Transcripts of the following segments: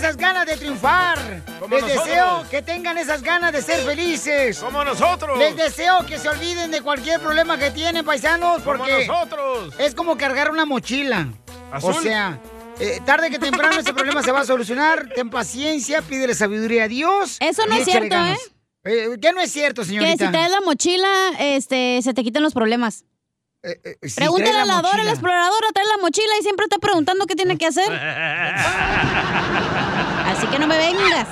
esas ganas de triunfar. Como Les nosotros. deseo que tengan esas ganas de ser felices. Como nosotros. Les deseo que se olviden de cualquier problema que tienen, paisanos, Como porque nosotros. es como cargar una mochila. ¿Azul? O sea, eh, tarde que temprano ese problema se va a solucionar. Ten paciencia, pídele sabiduría a Dios. Eso no es cierto, ganas. Eh, ¿Qué no es cierto, Que señorita? si traes la mochila, este, se te quitan los problemas. Eh, si Pregúntale a la la Dora, mochila. la exploradora, trae la mochila y siempre está preguntando qué tiene que hacer. Así que no me vengas.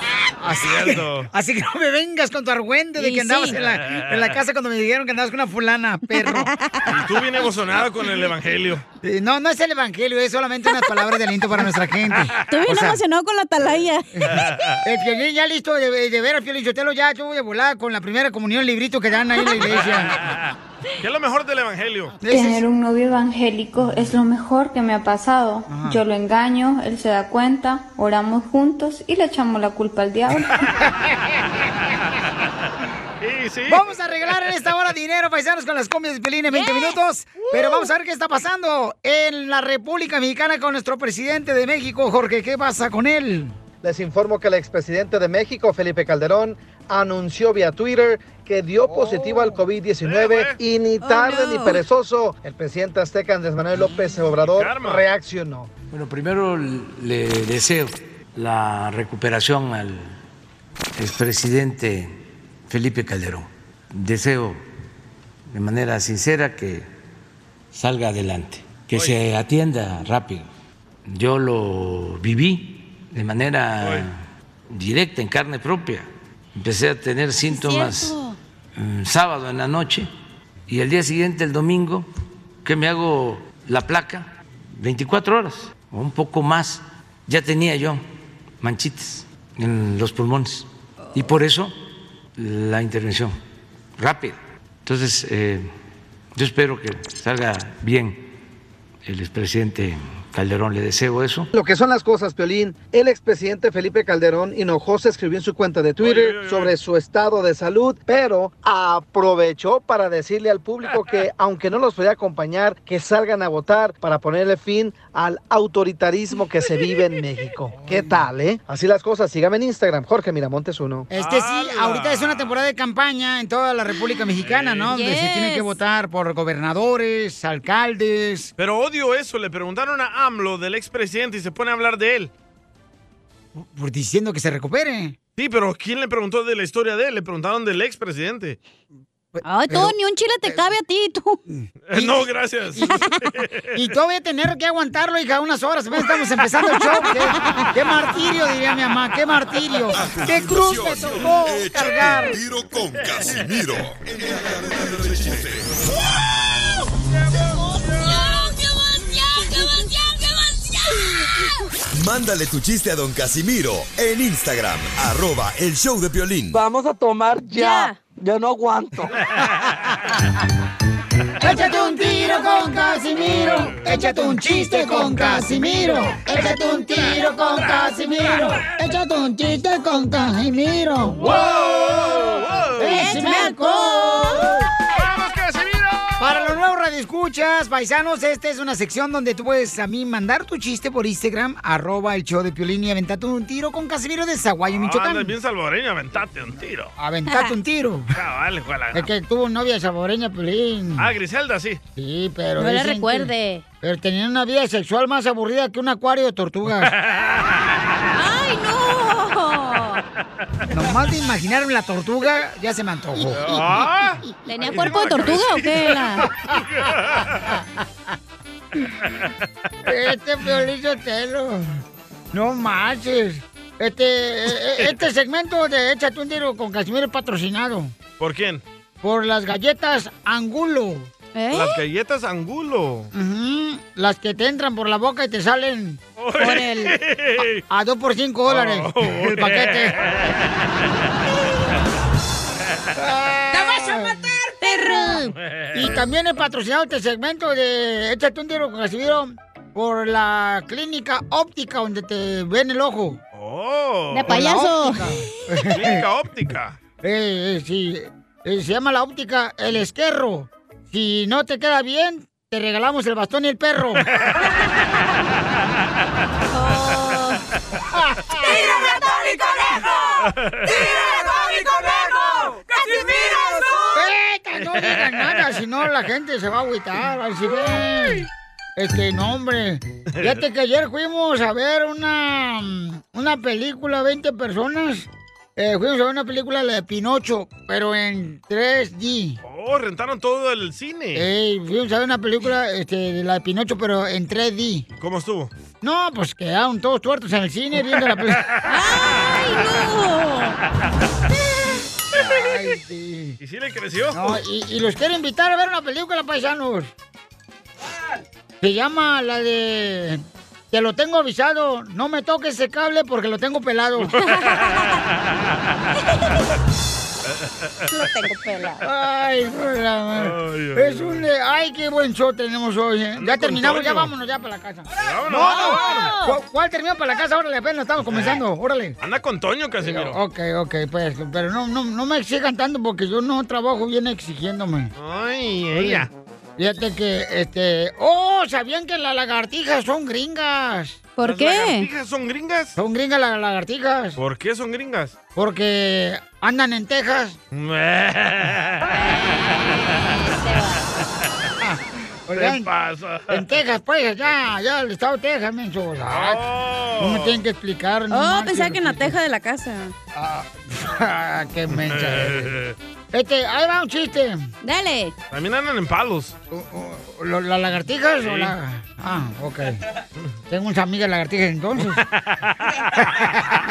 Así, Cierto. así que no me vengas con tu argüente de Y que andabas sí. en, la, en la casa cuando me dijeron que andabas con una fulana, perro. Y tú bien emocionado con el evangelio. No, no es el evangelio, es solamente unas palabras de aliento para nuestra gente. Estoy bien O sea, emocionado con la atalaya. El Piolín ya listo de, de ver al Piolín Sotelo ya tuvo de volar con la primera comunión librito que dan ahí en la iglesia. ¿Qué es lo mejor del evangelio? Tener un novio evangélico es lo mejor que me ha pasado. Yo lo engaño, él se da cuenta, oramos juntos y le echamos la culpa al diablo. Sí, sí. Vamos a regalar en esta hora dinero, paisanos, con las comias de Piolín en 20 minutos. Pero vamos a ver qué está pasando en la República Mexicana con nuestro presidente de México, Jorge. ¿Qué pasa con él? Les informo que el expresidente de México, Felipe Calderón, anunció vía Twitter que dio positivo al COVID-19 y ni tarde no. ni perezoso, el presidente azteca Andrés Manuel López Obrador Karma. reaccionó. Bueno, primero le deseo la recuperación al expresidente Felipe Calderón. Deseo de manera sincera que salga adelante, que se atienda rápido. Yo lo viví de manera directa, en carne propia. Empecé a tener síntomas mm, sábado en la noche y el día siguiente, el domingo, que me hago la placa, 24 horas o un poco más, ya tenía yo manchitas en los pulmones. Y por eso la intervención rápida. Entonces, eh, yo espero que salga bien el expresidente Calderón, le deseo eso. Lo que son las cosas, Piolín, el expresidente Felipe Calderón Hinojosa escribió en su cuenta de Twitter sobre su estado de salud, pero aprovechó para decirle al público que, aunque no los podía acompañar, que salgan a votar para ponerle fin al autoritarismo que se vive en México. ¿Qué tal, eh? Así las cosas, sígame en Instagram, Jorge Miramontes uno. Es que sí, ahorita es una temporada de campaña en toda la República Mexicana, ¿no? Donde se tiene que votar por gobernadores, alcaldes. Pero odio eso. Le preguntaron a AMLO del expresidente y se pone a hablar de él. Por diciendo que se recupere. Sí, pero ¿quién le preguntó de la historia de él? Le preguntaron del expresidente. Ay, Pero- tú, ni un chile te cabe a ti, tú. Eh, no, gracias. Y tú voy a tener que aguantarlo, hija, unas horas. Estamos empezando el show. ¿Qué, qué martirio, diría mi mamá. Qué martirio. Qué cruz me tocó cargar. un tiro con Casimiro. Mándale tu chiste a don Casimiro en Instagram, arroba el show de violín. Vamos a tomar ya. Ya. Yo no aguanto. Échate un tiro con Casimiro. Échate un chiste con Casimiro. Échate un tiro con Casimiro. Échate un chiste con Casimiro. ¡Wow! ¡Échame alcohol! Nuevos radioescuchas, paisanos, esta es una sección donde tú puedes a mí mandar tu chiste por Instagram, arroba el show de Piolín y aventate un tiro con Casimiro de Zaguayo, Michoacán. Andas bien salvadoreño, aventate un tiro. Aventate un tiro. Cabal, ojalá. Es que tuvo novia salvadoreña, Piolín. Ah, Griselda, sí. Sí, pero... No le que- recuerde. Pero tenían una vida sexual más aburrida que un acuario de tortugas. ¡Ay, no! Nomás de imaginarme la tortuga, ya se me antojó. Ah, ¿Tenía cuerpo de tortuga o qué era? Este Piolín Sotelo. No manches. Este, eh, este segmento de Échate un tiro con Casimiro es patrocinado ¿Por quién? por las galletas Angulo. ¿Eh? Las galletas Angulo. Las que te entran por la boca y te salen Por el... a 2 por 5 dólares Oh. el paquete. ¡Perro! Y también he patrocinado este segmento de Échate un tiro con Casimiro por la clínica óptica donde te ven el ojo. Oh. De payaso. Óptica. Clínica óptica. Eh, eh, sí, eh, se llama la óptica El Esquerro. Si no te queda bien, te regalamos el bastón y el perro. Oh. ¡Vete! No digas nada, si no la gente se va a agüitar. Así ve. Este, no, hombre. Fíjate que ayer fuimos a ver una, una película, 20 personas. Eh, fuimos a ver una película, la de Pinocho, pero en 3D. Oh, rentaron todo el cine. Ey, fuimos a ver una película, este, de la de Pinocho, pero en 3D. ¿Cómo estuvo? No, pues quedaron todos tuertos en el cine viendo la película. ¡Ay, Ay, sí. ¿Y si le creció? No, y, y los quiero invitar a ver una película, paisanos. Se llama la de... Te lo tengo avisado, no me toques ese cable porque lo tengo pelado. Lo tengo pelado. Ay, Es un... de- Ay, qué buen show tenemos hoy, ¿eh? Ya terminamos, ya vámonos ya para la casa. Vámonos, No, no, vámonos. ¿Cu- ¿Cuál terminó para la casa? Órale, apenas estamos comenzando, órale. Anda con Toño, Casimiro. Ok, ok, pues, pero no, no, no me exijan tanto porque yo no trabajo bien exigiéndome. Ay, ella. Fíjate que, este... ¡Oh! ¿Sabían que las lagartijas son gringas? ¿Por ¿Las qué? lagartijas son gringas? Son gringas las lagartijas. ¿Por qué son gringas? Porque andan en Texas. ¿Qué Oigan, pasa? en Texas, pues, allá, allá, el estado de Texas, menso. Oh. No me tienen que explicar. no Oh, pensaba que en la teja de la casa. Ah, qué mensa. Este, ahí va un chiste. Dale. También andan en palos. O- o- lo- ¿Las lagartijas o Sí. la...? Ah, ok. Tengo unas amigas lagartijas entonces.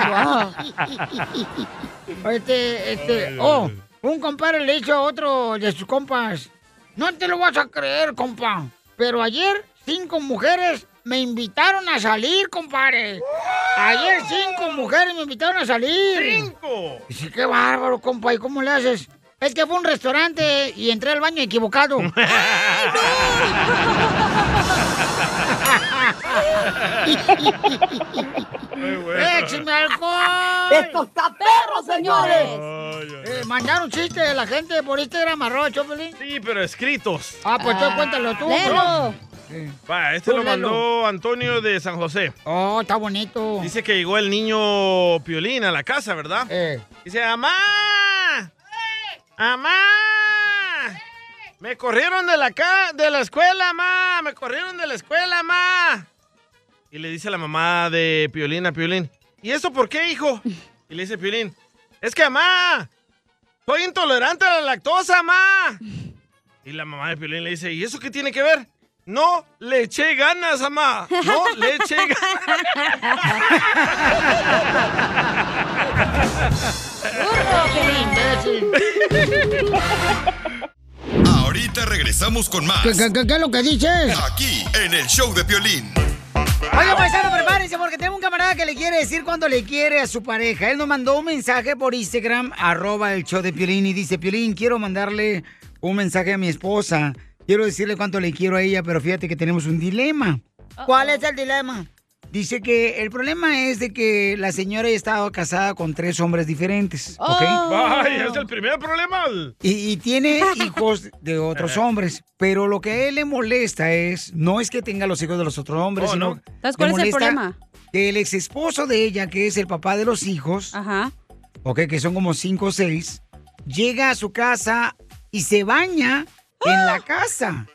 Wow. Este, este, oh, un compadre le dijo a otro de sus compas, no te lo vas a creer, compa, pero ayer cinco mujeres me invitaron a salir, compadre. Ayer cinco mujeres me invitaron a salir. ¡Cinco! Dice, qué bárbaro, compa, ¿y cómo le haces? Es que fue un restaurante y entré al baño equivocado. Muy bueno. ¡Écheme alcohol! ¡Esto está perro, señores! Eh, mandaron chistes de la gente por Instagram, arroba Choplin. Sí, pero escritos. Ah, pues tú cuéntalo tú. Bro. Sí. Va, este Tú lo mandó Antonio de San José. Oh, está bonito. Dice que llegó el niño Piolín a la casa, ¿verdad? Eh, Dice, ¡Amá! ¡Amá! Me corrieron de la, ca de la escuela, ma. Me corrieron de la escuela, ma. Y le dice la mamá de Piolín a Piolín, ¿y eso por qué, hijo? Y le dice Piolín, es que, mamá, soy intolerante a la lactosa, ma. Y la mamá de Piolín le dice, ¿y eso qué tiene que ver? No le eché ganas, mamá. No le eché imbécil. Ahorita regresamos con más. ¿Qué, qué, qué- qué es lo que dices? Aquí, en el show de Piolín. Oye, paisano, prepárense porque tenemos un camarada que le quiere decir cuánto le quiere a su pareja. Él nos mandó un mensaje por Instagram, arroba el show de Piolín, y dice, Piolín, quiero mandarle un mensaje a mi esposa. Quiero decirle cuánto le quiero a ella, pero fíjate que tenemos un dilema. ¿Cuál es el dilema? Dice que el problema es de que la señora ha estado casada con tres hombres diferentes, ¿ok? Ay, es el primer problema. Y, y tiene hijos de otros hombres. Pero lo que a él le molesta es, no es que tenga los hijos de los otros hombres, Oh, sino ¿no? Entonces, ¿cuál es el problema? Que el ex esposo de ella, que es el papá de los hijos, Ajá. ok, que son como cinco o seis, llega a su casa y se baña en la casa.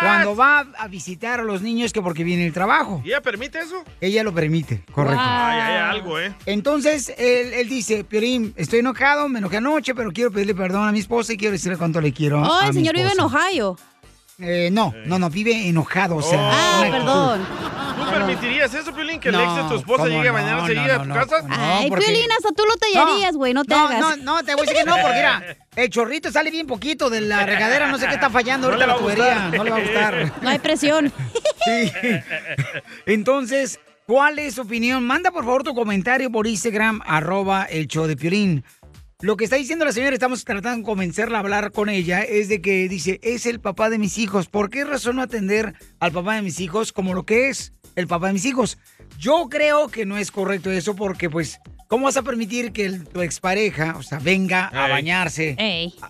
Cuando va a visitar a los niños que porque viene el trabajo. ¿Y ella permite eso? Ella lo permite, correcto. Ay, hay algo, ¿eh? Entonces, él, él dice, Piorín, estoy enojado, me enojé anoche, pero quiero pedirle perdón a mi esposa y quiero decirle cuánto le quiero Oh, a el mi señor vive en. Ohio. Eh, no, no, no, vive enojado, o sea. Ah, perdón. ¿Tú permitirías eso, Piolín? ¿Que el ex de tu esposa ¿cómo llegue a no? No, allí a tu casa? No, Ay, porque- Piolín, hasta tú lo tallarías, güey, no te no, hagas. No, no, te voy a decir que no, porque mira, el chorrito sale bien poquito de la regadera, no sé qué está fallando No ahorita la tubería, no le va a gustar. No hay presión. Sí. Entonces, ¿cuál es su opinión? Manda por favor tu comentario por Instagram, arroba el show de Piolín. Lo que está diciendo la señora, estamos tratando de convencerla a hablar con ella, es de que dice, es el papá de mis hijos. ¿Por qué razón no atender al papá de mis hijos como lo que es el papá de mis hijos? Yo creo que no es correcto eso porque, pues, ¿cómo vas a permitir que el- tu expareja, o sea, venga a bañarse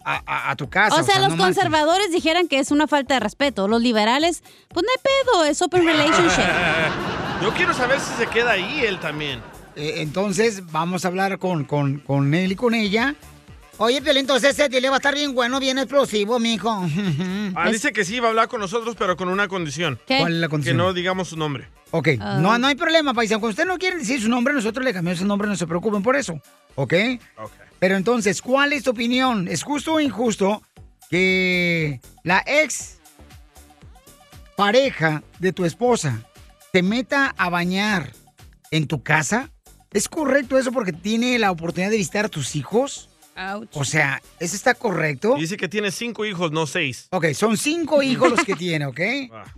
a, a- a tu casa? O sea, los no conservadores dijeran que es una falta de respeto. Los liberales, pues no hay pedo, es open relationship. Yo quiero saber si se queda ahí él también. Eh, entonces vamos a hablar con, con, con él y con ella. Oye, Piolín, entonces ese dile va a estar bien bueno, bien explosivo, mijo. Ah, dice que sí va a hablar con nosotros, pero con una condición. ¿Qué? ¿Cuál es la condición? Que no digamos su nombre. Ok, Ah. no, no hay problema, paisano. Cuando usted no quiere decir su nombre, nosotros le cambiamos su nombre, no se preocupen por eso. ¿Ok? Pero entonces, ¿cuál es tu opinión? ¿Es justo o injusto que la ex pareja de tu esposa te meta a bañar en tu casa? ¿Es correcto eso porque tiene la oportunidad de visitar a tus hijos? O sea, ¿eso está correcto? Dice que tiene cinco hijos, no seis. Ok, son cinco hijos los que tiene, ¿ok?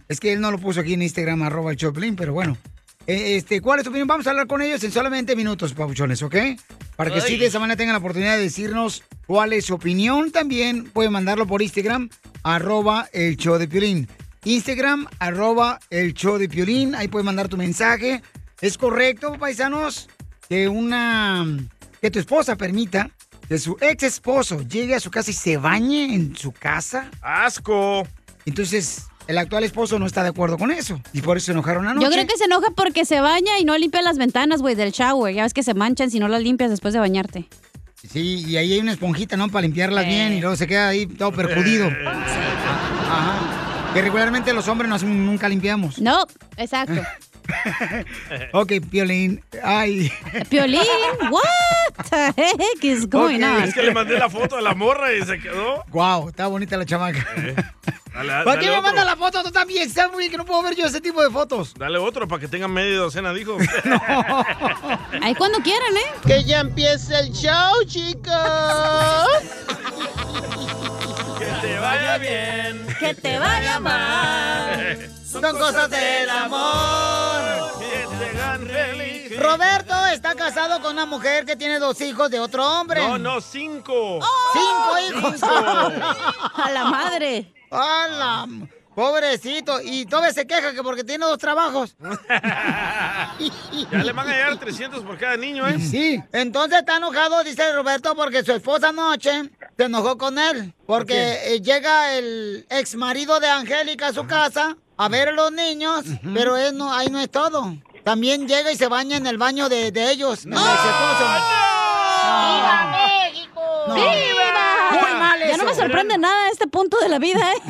Es que él no lo puso aquí en Instagram, arroba el Choplin, pero bueno. Eh, Este, ¿Cuál es tu opinión? Vamos a hablar con ellos en solamente minutos, papuchones, ¿ok? Para que sí Ay. de esa manera tengan la oportunidad de decirnos cuál es su opinión. También pueden mandarlo por Instagram, arroba el show de Piolín. Instagram, arroba el show de Piolín. Ahí pueden mandar tu mensaje. ¿Es correcto, paisanos, que una... que tu esposa permita que su ex esposo llegue a su casa y se bañe en su casa? ¡Asco! Entonces, el actual esposo no está de acuerdo con eso. Y por eso se enojaron anoche. Yo creo que se enoja porque se baña y no limpia las ventanas, güey, del shower. Ya ves que se manchan si no las limpias después de bañarte. Sí, y ahí hay una esponjita, ¿no? Para limpiarlas bien y luego se queda ahí todo perjudido. Ajá. Que regularmente los hombres no nunca limpiamos. No, exacto. ok, Piolín. Ay. Piolín, what the heck is going on? Es que le mandé la foto de la morra y se quedó. Wow, está bonita la chamaca. Dale, ¿Para dale qué me otro. manda la foto tú también? Está muy bien que no puedo ver yo ese tipo de fotos. Dale otro para que tengan media docena de hijos. Ahí cuando quieran, ¿eh? Que ya empiece el show, chicos. que te vaya bien. Que te vaya mal. Son cosas del amor. Roberto está casado con una mujer que tiene dos hijos de otro hombre. No, no, cinco. ¡Cinco hijos! A la madre. ¡A la... Pobrecito. Y todavía se queja que porque tiene dos trabajos. Ya le van a llegar 300 por cada niño, ¿eh? Sí. Entonces está enojado, dice Roberto, porque su esposa anoche se enojó con él. Porque eh, llega el ex marido de Angélica a su casa a ver a los niños, pero él no, ahí no es todo. También llega y se baña en el baño de, de ellos, esposo. ¡Viva México! ¡Viva! Muy mal Ya no me sorprende nada este punto de la vida, ¿eh?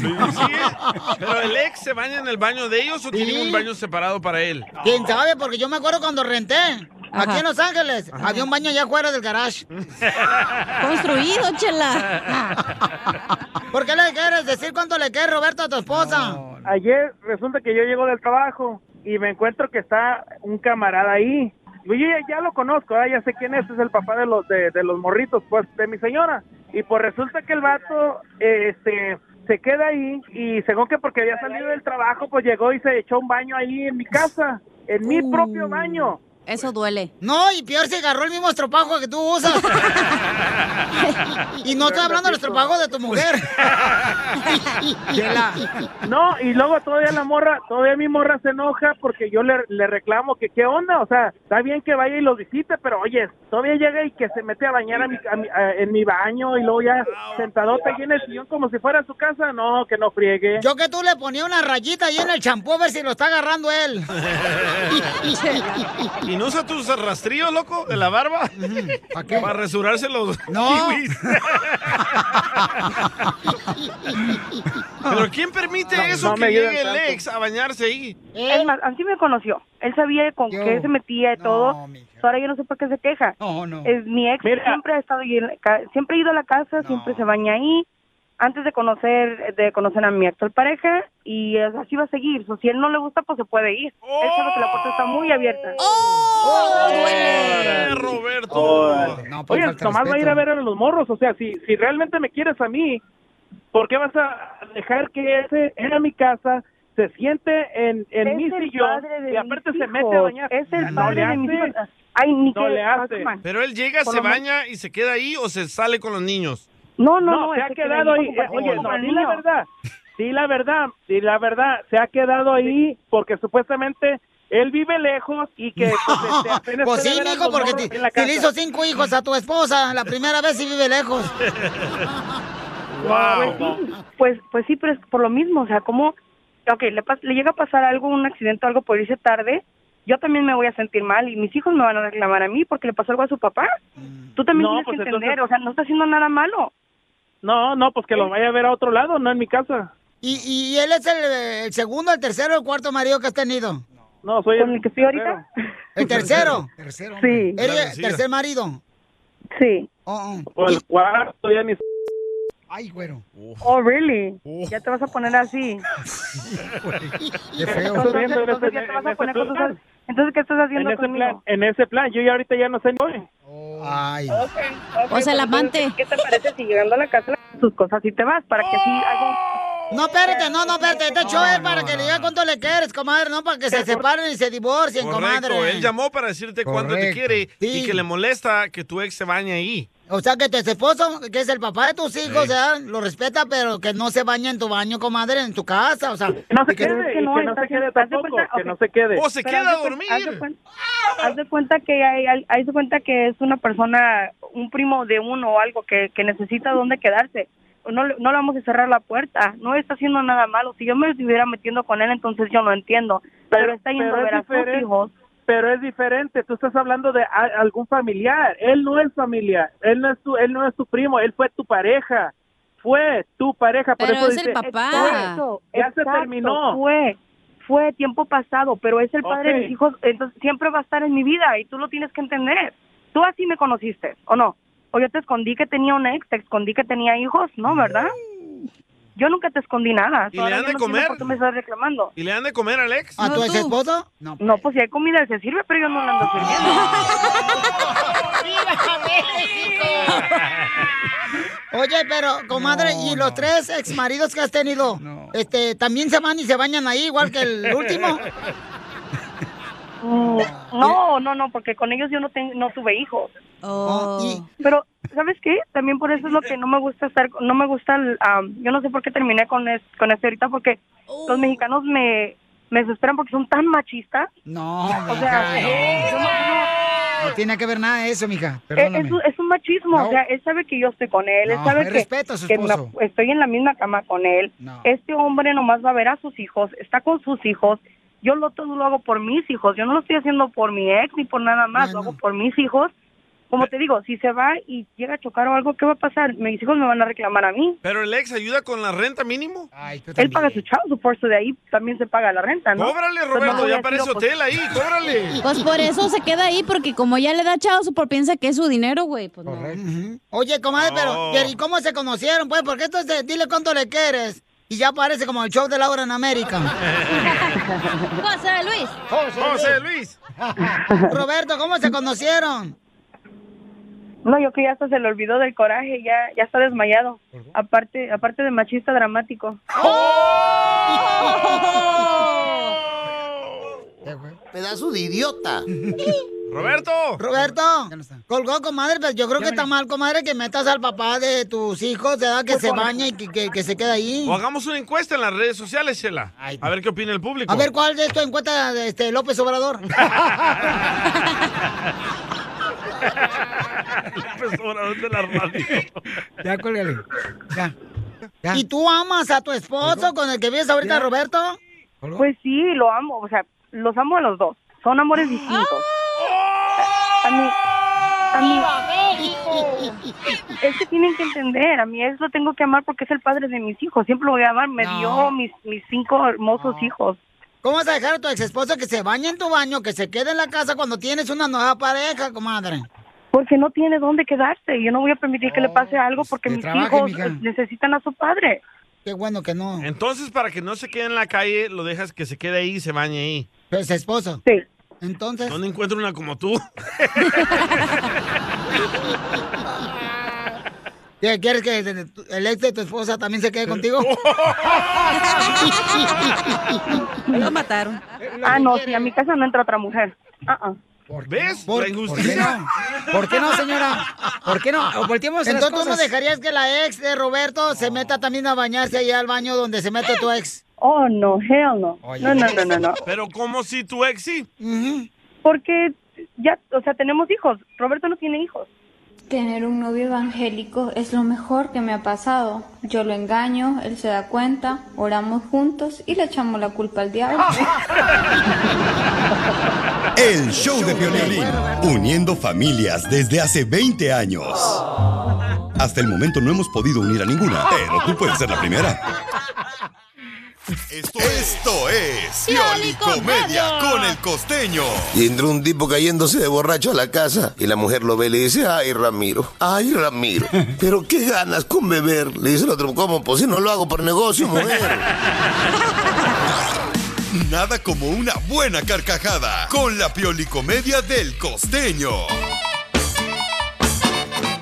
Pero el ex se baña en el baño de ellos o tiene un baño separado para él. ¿Quién sabe? Porque yo me acuerdo cuando renté. Aquí en Los Ángeles. Había un baño allá afuera del garage. Construido, chela. ¿Por qué le quieres decir cuánto le quieres, Roberto, a tu esposa? Ayer resulta que yo llego del trabajo y me encuentro que está un camarada ahí. Yo ya, ya lo conozco, ¿verdad? ya sé quién es, es el papá de los de, de los morritos, pues, de mi señora. Y pues resulta que el vato, eh, este, se queda ahí y según que porque había salido del trabajo, pues llegó y se echó un baño ahí en mi casa, en mi propio baño. Eso duele. No, y peor se agarró el mismo estropajo que tú usas. y no estoy hablando del estropajo de tu mujer. No, y luego todavía la morra, todavía mi morra se enoja porque yo le, le reclamo que qué onda, o sea, está bien que vaya y lo visite, pero oye, todavía llega y que se mete a bañar a mi, a mi- a- en mi baño y luego ya sentadota ahí en el sillón como si fuera su casa, no, que no friegue. Yo que tú le ponía una rayita ahí en el champú a ver si lo está agarrando él. ¿Y no usa tus rastrillos, loco, de la barba? ¿Para qué? Para resurarse los No. kiwis. ¿Pero quién permite No, eso no que llegue el tanto. ex a bañarse ahí? Es más, así me conoció. Él sabía con Yo. qué se metía y todo. Ahora yo no sé por qué se queja. No, no. Es mi ex Mira. siempre ha estado ahí en la ca- siempre ha ido a la casa, siempre se baña ahí. Antes de conocer de conocer a mi actual pareja y así va a seguir. So, si él no le gusta, pues se puede ir. Él sabe que la puerta está muy abierta. ¡Eh, Roberto! Oye, nomás va a ir a ver a los morros, o sea, si, si realmente me quieres a mí, ¿por qué vas a dejar que ese era mi casa, se siente en, en Es mi sillón y aparte se mete a bañar? Es el No padre le de mis hace. hijos. Ay, ni No que- le hace. Pero él llega, se baña y se queda ahí o se sale con los niños. No, no, No, no. se ha que queda quedado ahí. para- Oye, no, di la verdad. Di la verdad, di la verdad. Se ha quedado ahí porque supuestamente él vive lejos y que pues, este, Pues sí, mijo, porque si le hizo cinco hijos a tu esposa la primera vez y vive lejos. Pues sí, pues, pues sí, pero es por lo mismo, o sea, como, ok, le, pas- le llega a pasar algo, un accidente o algo por irse tarde, yo yo también me voy a sentir mal y mis hijos me van a reclamar a mí porque le pasó algo a su papá. Tú también No, tienes pues que entender, entonces- o sea, no está haciendo nada malo. No, no, pues que lo vaya a ver a otro lado, no en mi casa. ¿Y, y él es el, el segundo, el tercero, el cuarto marido que has tenido? No, soy ¿Con el que estoy ahorita? ¿El tercero? Sí. ¿Eres el tercer marido? Sí. Oh, oh. O el cuarto, ya ni... Ay, güero. Oh, really? Ya te vas a poner así. Qué feo. Entonces, entonces ya te vas a poner con tus- Entonces, ¿qué estás En haciendo ese conmigo? plan, en ese plan, yo ya ahorita ya no sé ni voy. Ay. O sea, el amante. ¿Qué te parece si llegando a la casa tus cosas y te vas para que así hago... No, espérate, no, no, espérate. Este show es para que le diga cuánto le quieres, comadre, no para que se separen y se divorcien, Correcto, comadre. él llamó para decirte cuánto te quiere y Sí. que le molesta que tu ex se bañe ahí. O sea, que tu esposo, que es el papá de tus hijos, ¿verdad? lo respeta, pero que no se baña en tu baño, comadre, en tu casa, o sea. No se y que- quede, y que no se quede tampoco, que no se quede. O se Pero queda a Haz de, dormir. haz de cuenta que hay, hay- haz de cuenta que es una persona, un primo de uno o algo que, que necesita dónde quedarse. No, le- no le vamos a cerrar la puerta. No está haciendo nada malo. Si yo me estuviera metiendo con él, entonces yo lo entiendo. Pero, está yendo a pero ver a sus hijos. Pero es diferente, tú estás hablando de a- algún familiar, él no es familiar, él no es tu, él no es tu primo, él fue tu pareja, fue tu pareja, por Pero eso es el dice, papá. fue, Exacto, ya se terminó. Fue, fue tiempo pasado, pero es el padre de mis hijos, entonces siempre va a estar en mi vida y tú lo tienes que entender. Tú así me conociste, ¿o no? O yo te escondí que tenía un ex, te escondí que tenía hijos, ¿no? ¿Verdad? Yo nunca te escondí nada. ¿Y le han yo de no comer? ¿Por qué me estás reclamando? ¿Y le han de comer al ex? ¿A tu ex esposo? No. No, pues si hay comida, se sirve, pero yo no la ando sirviendo. Oye, pero, comadre, ¿y los tres ex maridos que has tenido? Este, ¿también se van y se bañan ahí, igual que el último? Mm, No, no, no, porque con ellos yo no ten- no tuve hijos. Oh. Pero, ¿sabes qué? También por eso es lo que no me gusta estar, no me gusta, el, am, yo no sé por qué terminé con, es- con este ahorita, porque los mexicanos me, me desesperan porque son tan machistas. No, O sea, mija, no. no- No tiene que ver nada de eso, mija. Eh, Perdóname. Es, un- es un machismo, No. o sea, él sabe que yo estoy con él, él sabe que, respeta a su que estoy en la misma cama con él. Este hombre nomás va a ver a sus hijos, está con sus hijos. Yo lo todo lo hago por mis hijos, yo no lo estoy haciendo por mi ex ni por nada más, lo hago por mis hijos. Como te digo, si se va y llega a chocar o algo, ¿qué va a pasar? Mis hijos me van a reclamar a mí. ¿Pero el ex ayuda con la renta mínimo? Él paga su chavo, su de ahí también se paga la renta, ¿no? Cóbrale, Pues no Roberto, a ya parece pues, hotel ahí, cóbrale. Pues por eso se queda ahí, porque como ya le da chao, por piensa que es su dinero, güey. Pues no. Oye, comadre, pero, No. ¿y cómo se conocieron? Pues, porque esto es de, dile cuánto le quieres. Y ya parece como el show de Laura en América. José Luis. José Luis. Roberto, ¿cómo se conocieron? No, yo que ya hasta se le olvidó del coraje, ya ya está desmayado. Aparte aparte de machista dramático. Pedazo de idiota. Roberto. Roberto. Colgó, comadre, pero yo creo que está mal, comadre, que metas al papá de tus hijos, ¿verdad? Que Pues se baña y que, que- que se quede ahí. O hagamos una encuesta en las redes sociales, Chela. A ver qué opina el público. A ver, ¿cuál de esto encuentra de este López Obrador? López Obrador de la radio. Ya, cuélgale. Ya. ¿Y tú amas a tu esposo con el que vives ahorita, Roberto? Pues sí, lo amo, o sea, los amo a los dos. Son amores distintos. A mí a mí es que tienen que entender, a mí eso tengo que amar porque es el padre de mis hijos, siempre lo voy a amar, me No. dio mis mis cinco hermosos hijos. ¿Cómo vas a dejar a tu ex esposo que se bañe en tu baño, que se quede en la casa cuando tienes una nueva pareja, comadre? Porque no tiene dónde quedarse. Yo no voy a permitir que le pase algo porque que mis trabaje, hijos mija. necesitan a su padre. Qué bueno que no. Entonces, para que no se quede en la calle, lo dejas que se quede ahí y se bañe ahí. Pues esposo. Sí. Entonces. ¿Dónde encuentro una como tú? ¿Qué, ¿Quieres que el ex de tu esposa también se quede contigo? Lo mataron. Ah, no, sí, a mi casa no entra otra mujer. Ah, ah. ¿Ves? ¿Por, la ¿por qué no? ¿Por qué no, señora? ¿Por qué no? O volteemos las Entonces, ¿tú no dejarías que la ex de Roberto se meta también a bañarse allá al baño donde se mete tu ex? Oh, no, hell no. No, no, no, no, no. Pero como si tu ex sí. Porque ya, o sea, tenemos hijos. Roberto no tiene hijos. Tener un novio evangélico es lo mejor que me ha pasado. Yo lo engaño, él se da cuenta, oramos juntos y le echamos la culpa al diablo. El show de violín, uniendo familias desde hace 20 años. Hasta el momento no hemos podido unir a ninguna, pero tú puedes ser la primera. Esto, esto es Pioli Comedia con el costeño. Y entró un tipo cayéndose de borracho a la casa y la mujer lo ve y le dice, ay Ramiro, ay Ramiro, pero qué ganas con beber. Le dice el otro, ¿cómo? Pues si no lo hago por negocio, mujer. Nada como una buena carcajada con la Pioli Comedia del costeño.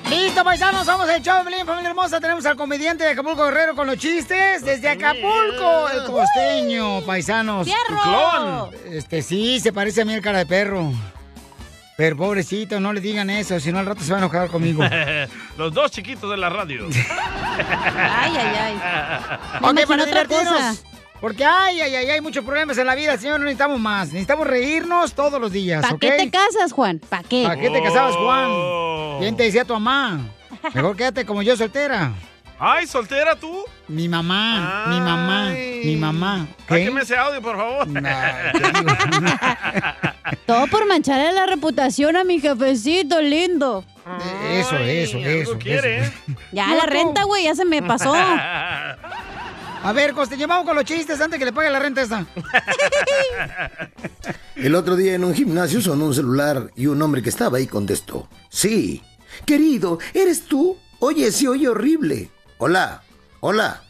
Listo, paisanos, somos el show de familia hermosa. Tenemos al comediante de Acapulco Guerrero con los chistes. Desde Acapulco, el costeño, paisanos. ¡Fierro! Clon. Este sí, se parece a mí el cara de perro. Pero pobrecito, no le digan eso, si no al rato se va a enojar conmigo. Los dos chiquitos de la radio. Ay, ay, ay. Me ok, para otra divertirnos. cosa. Porque ay, ay, ay, hay muchos problemas en la vida, señor. No necesitamos más. Necesitamos reírnos todos los días, ¿Para qué te casas, Juan? ¿Para qué? ¿Para qué te casabas, Juan? Oh. ¿Quién te decía tu mamá? Mejor quédate como yo soltera. Ay, ¿soltera tú? Mi mamá, mi mamá, mi mamá. Sáqueme ese audio, por favor. Todo por mancharle la reputación a mi jefecito lindo. Eso, eso, eso. algo quiere, eso. ¿eh? Ya No, la renta, güey, ya se me pasó. A ver, Costeño, vamos con los chistes antes que le pague la renta esta. El otro día en un gimnasio sonó un celular y un hombre que estaba ahí contestó, sí, querido, ¿eres tú? Oye, sí, oye horrible. Hola, hola,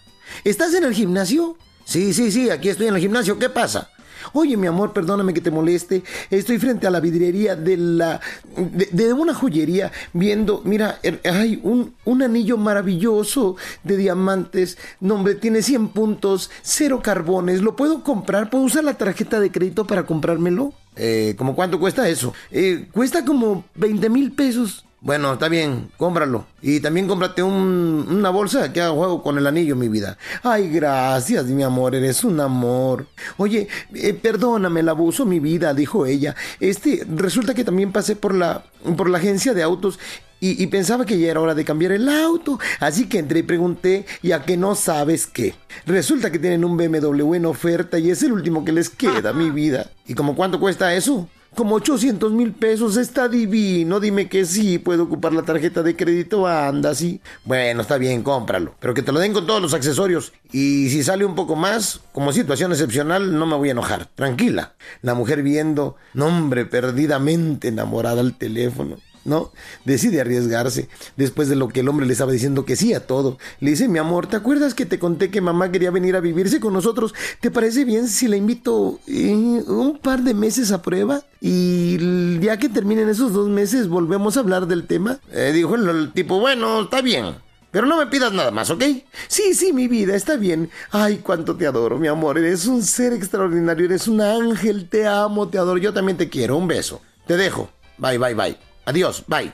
¿estás en el gimnasio? Sí, sí, sí, aquí estoy en el gimnasio, ¿qué pasa? Oye, mi amor, perdóname que te moleste. Estoy frente a la vidriería de la. de, de una joyería viendo. Mira, er- hay un, un anillo maravilloso de diamantes. No, hombre, tiene 100 puntos, cero carbones. ¿Lo puedo comprar? ¿Puedo usar la tarjeta de crédito para comprármelo? Eh, ¿Cómo cuánto cuesta eso? Eh, cuesta como 20 mil pesos. Bueno, está bien, cómpralo. Y también cómprate un- una bolsa que haga juego con el anillo, mi vida. Ay, gracias, mi amor, eres un amor. Oye, eh, perdóname el abuso, mi vida, dijo ella. Este, resulta que también pasé por la, por la agencia de autos y, y pensaba que ya era hora de cambiar el auto. Así que entré y pregunté, y a que no sabes qué. Resulta que tienen un BMW en oferta y es el último que les queda, mi vida. ¿Y como cuánto cuesta eso? Como 800 mil pesos, está divino. Dime que sí, puedo ocupar la tarjeta de crédito. Anda, sí. Bueno, está bien, cómpralo. Pero que te lo den con todos los accesorios. Y si sale un poco más, como situación excepcional, no me voy a enojar. Tranquila. La mujer viendo, nombre, perdidamente enamorada al teléfono. ¿No? Decide arriesgarse después de lo que el hombre le estaba diciendo que sí a todo. Le dice, mi amor, ¿te acuerdas que te conté que mamá quería venir a vivirse con nosotros? ¿Te parece bien si la invito eh, un par de meses a prueba? Y ya que terminen esos dos meses, volvemos a hablar del tema. Eh, dijo el, el tipo, bueno, está bien. Pero no me pidas nada más, ¿ok? Sí, sí, mi vida, está bien. Ay, cuánto te adoro, mi amor. Eres un ser extraordinario, eres un ángel. Te amo, te adoro. Yo también te quiero. Un beso. Te dejo. Bye, bye, bye. Adiós, bye.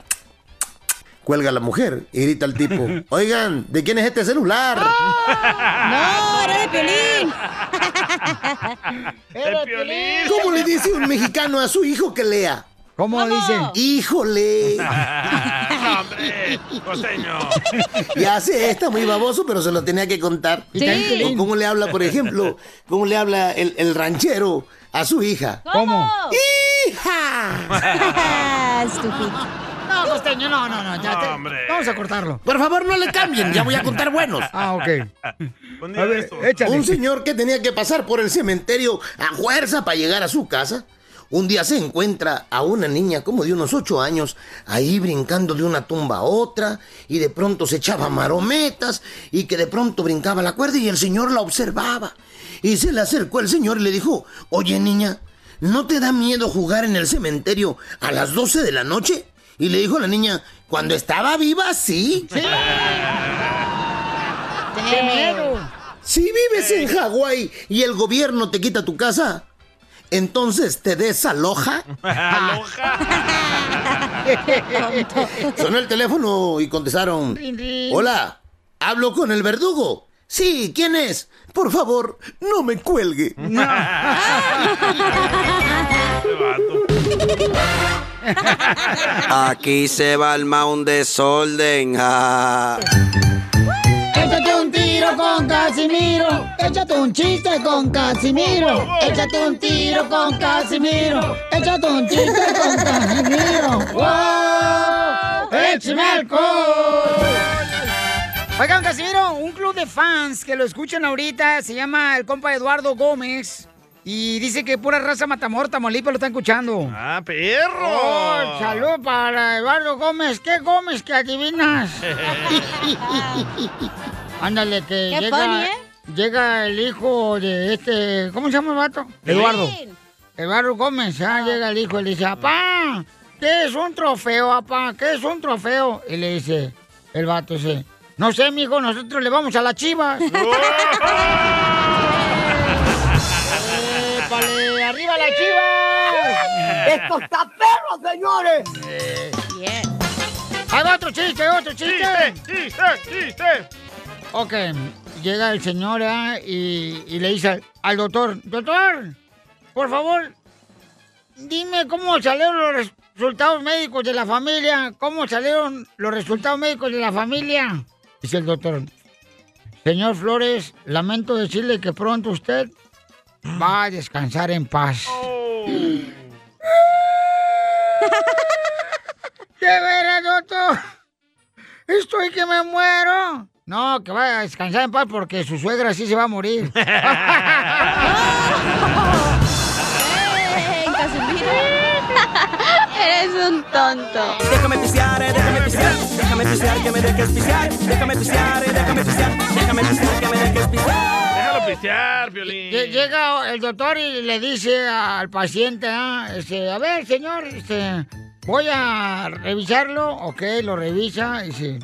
Cuelga la mujer y grita al tipo, oigan, ¿de quién es este celular? ¡No, era de Piolín! ¡El Piolín! ¿Cómo le dice un mexicano a su hijo que lea? ¿Cómo, dice? ¡Híjole! ¡Hombre! ¡Costeño! Ya sé, está muy baboso, pero se lo tenía que contar. Sí. ¿Cómo le habla, por ejemplo, cómo le habla el, el ranchero a su hija? ¿Cómo? ¡Hija! Estúpido. No, Costeño, no, no, no. Ya te- Hombre. Vamos a cortarlo. Por favor, no le cambien, ya voy a contar buenos. Ah, ok. Un A ver, échale. Un señor que tenía que pasar por el cementerio a fuerza para llegar a su casa. Un día se encuentra a una niña como de unos ocho años ahí brincando de una tumba a otra y de pronto se echaba marometas y que de pronto brincaba la cuerda y el señor la observaba. Y se le acercó el señor y le dijo, oye niña, ¿no te da miedo jugar en el cementerio a las 12 de la noche? Y le dijo la niña, cuando estaba viva, sí. ¡Qué miedo! Si vives en Hawái y el gobierno te quita tu casa, entonces te desaloja. ¡Aloja! Sonó el teléfono y contestaron. Hola, hablo con el verdugo. Sí, ¿quién es? Por favor, no me cuelgue. Aquí se va a armar un desorden. Ja. Échate un tiro con Casimiro. Échate un chiste con Casimiro. Échate un tiro con Casimiro. Échate un chiste con Casimiro. ¡Wow! Oigan, Casimiro, un club de fans que lo escuchan ahorita se llama el compa Eduardo Gómez. Y dice que pura raza Matamor, Tamaulipas lo están escuchando. ¡Ah, perro! Oh, salud para Eduardo Gómez. ¿Qué Gómez que adivinas? Ándale, que Qué llega, funny, ¿eh? llega el hijo de este... ¿Cómo se llama el vato? Eduardo. Eduardo Gómez, ah, llega el hijo y le dice, papá, ¿qué es un trofeo, papá? ¿Qué es un trofeo? Y le dice, el vato dice, no sé, mijo, nosotros le vamos a las chivas. ¡Épale! ¡Arriba las chivas! ¡Esto está perro, señores! ¡Hay otro chiste, otro chiste! ¡Chiste, chiste! Ok, llega el señor ¿ah? y, y le dice al, al doctor, doctor, por favor, dime cómo salieron los resultados médicos de la familia, cómo salieron los resultados médicos de la familia. Dice el doctor, señor Flores, lamento decirle que pronto usted va a descansar en paz. ¿De veras, doctor? Estoy que me muero. No, que vaya a descansar en paz porque su suegra sí se va a morir. Eres un tonto. Déjame pisear, eh, déjame pisear, déjame pisear que me dejes pisear, déjame pisear, eh, déjame pisear, déjame pisear que me dejes pisear. Déjalo pistear, Piolín. Lle- Llega el doctor y le dice al paciente, ah, este, a ver, señor, este, voy a revisarlo. Ok, lo revisa y dice,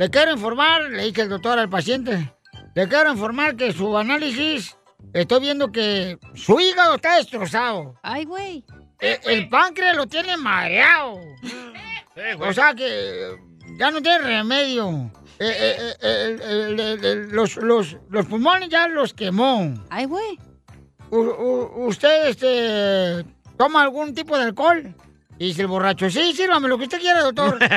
le quiero informar, le dice el doctor al paciente, le quiero informar que su análisis, estoy viendo que su hígado está destrozado. Ay, güey. E- El, páncreas lo tiene mareado. O sea que ya no tiene remedio. Eh, eh, eh, el- el- los, los, los pulmones ya los quemó. Ay, güey. ¿Usted este, toma algún tipo de alcohol? Y dice el borracho, sí, sírvame lo que usted quiera, doctor.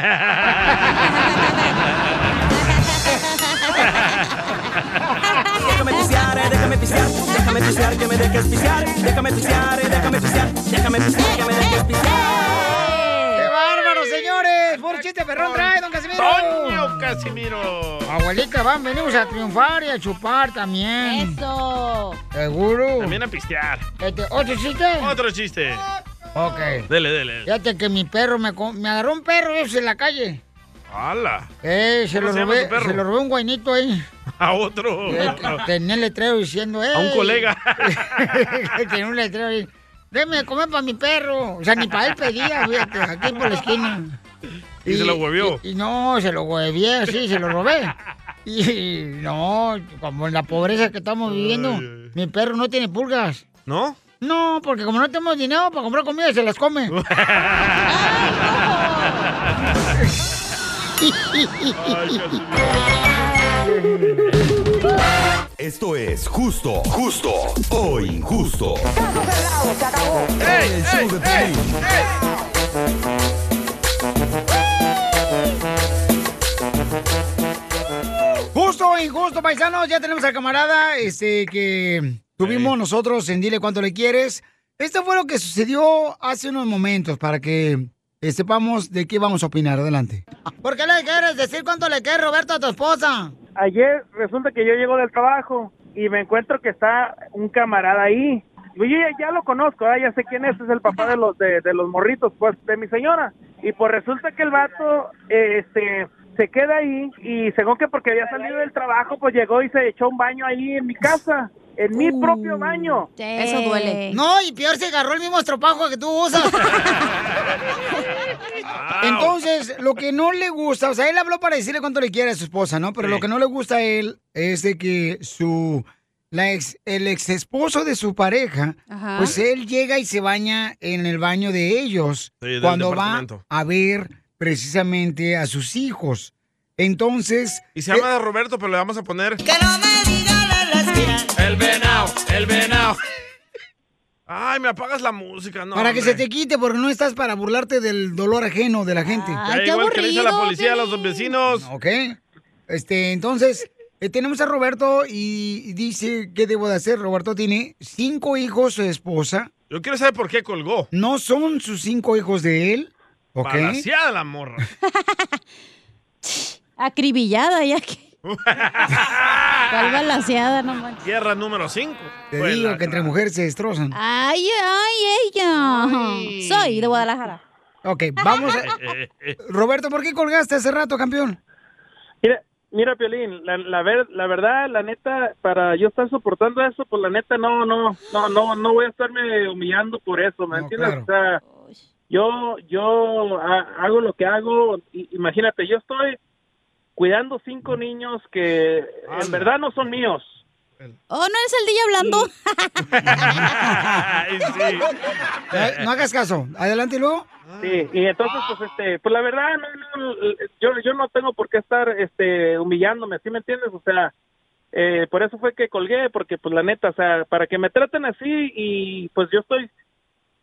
Déjame pisear, eh, déjame pisear, déjame pisear que me dejes pisear, déjame pisear, eh, déjame pisear, déjame pisear que me dejes pisear. ¡Qué bárbaro, señores! ¡Puro chiste perrón trae, don Casimiro! ¡Toño Casimiro! Abuelita, van, venimos a triunfar y a chupar también. ¡Eso! ¿Seguro? También a pistear. Este, ¿Otro chiste? Otro chiste. Ok. Dele, dele. Fíjate que mi perro me, me agarró un perro en la calle. ¡Hala! Eh, se ¿Cómo lo robé, se lo robé un guainito ahí. A otro. Eh, Tenía el letrero diciendo, eh. A un colega. Tenía un letrero ahí. Deme de comer para mi perro. O sea, ni para él pedía, fíjate, aquí por la esquina. Y se lo huevió. Y, y no, se lo huevié, así, se lo robé. Y no, como en la pobreza que estamos viviendo, mi perro no tiene pulgas. ¿No? No, porque como no tenemos dinero para comprar comida, se las come. Esto es justo, justo o injusto. ¡Ey, El show de Piolín. Justo o injusto, paisanos, ya tenemos al camarada este, que tuvimos nosotros en Dile Cuánto Le Quieres. Esto fue lo que sucedió hace unos momentos para que sepamos de qué vamos a opinar. Adelante. ¿Por qué le quieres decir cuánto le quieres, Roberto, a tu esposa? Ayer resulta que yo llego del trabajo y me encuentro que está un camarada ahí. Yo ya, ya lo conozco, ¿eh? ya sé quién es, es el papá de los de, de los morritos, pues, de mi señora. Y pues resulta que el vato, eh, este, se queda ahí y según que porque había salido del trabajo, pues llegó y se echó un baño ahí en mi casa, en mi propio baño. Eso duele. No, y peor se agarró el mismo estropajo que tú usas. Entonces, lo que no le gusta, o sea, él habló para decirle cuánto le quiere a su esposa, ¿no? Pero lo que no le gusta a él es de que su la ex, el ex esposo de su pareja, Ajá. pues él llega y se baña en el baño de ellos Sí, cuando va a ver precisamente a sus hijos. Entonces, Y se llama Roberto, pero le vamos a poner. ¡Que no me digan El venado, el venado. Ay, me apagas la música, no. para que se hombre. te quite, porque no estás para burlarte del dolor ajeno de la gente. Ya igual que le dice la policía a los vecinos. Ok. Este, entonces, eh, tenemos a Roberto y dice, ¿qué debo de hacer? Roberto tiene cinco hijos, su esposa. Yo quiero saber por qué colgó. No son sus cinco hijos de él, ¿ok? Balanceada la morra. Acribillada ya que. ¿Cuál balanceada, no manches? Tierra número 5. Te digo que entre mujeres se destrozan. Ay, ay, ella. Soy de Guadalajara. Ok, vamos a... Roberto, ¿por qué colgaste hace rato, campeón? Mira, mira, Piolín, la, la, ver- la verdad, la neta, para yo estar soportando eso, pues la neta no, no, no, no, no voy a estarme humillando por eso, ¿me entiendes? O sea, yo, yo ha- hago lo que hago, imagínate, yo estoy cuidando cinco niños que en verdad no son míos. Oh, ¿no eres el DJ hablando? No hagas caso. Adelante y luego. Sí, y entonces, pues, este, pues la verdad, no, no, yo, yo no tengo por qué estar, este, humillándome, ¿sí me entiendes? O sea, eh, por eso fue que colgué, porque, pues, la neta, o sea, para que me traten así y, pues, yo estoy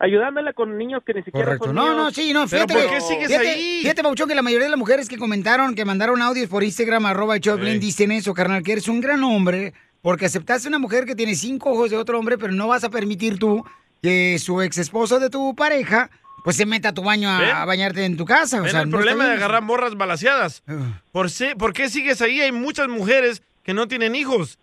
ayudándole con niños que ni siquiera Correcto. son No, míos. no, sí, no, fíjate. que- fíjate, Fíjate, Pauchón, que la mayoría de las mujeres que comentaron, que mandaron audios por Instagram, arroba el Choplin, dicen eso, carnal, que eres un gran hombre, porque aceptaste una mujer que tiene cinco ojos de otro hombre, pero no vas a permitir tú que su ex esposo de tu pareja, pues se meta a tu baño a, ¿Ven? a bañarte en tu casa. O Ven sea, el no problema de agarrar morras balaseadas. ¿Por, si- ¿Por qué sigues ahí? Hay muchas mujeres que no tienen hijos.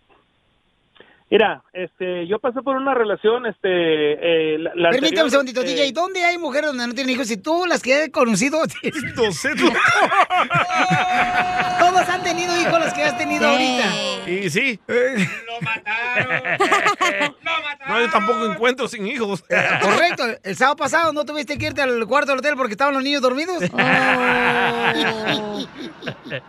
Mira, este, yo pasé por una relación, este, eh, la, la Permítame un segundito, eh, DJ. ¿Dónde hay mujeres donde no tienen hijos? Y tú las que he conocido. Todos han tenido hijos los que has tenido ahorita. Y sí. Lo mataron. no, yo tampoco encuentro sin hijos. Correcto. El sábado pasado no tuviste que irte al cuarto del hotel porque estaban los niños dormidos.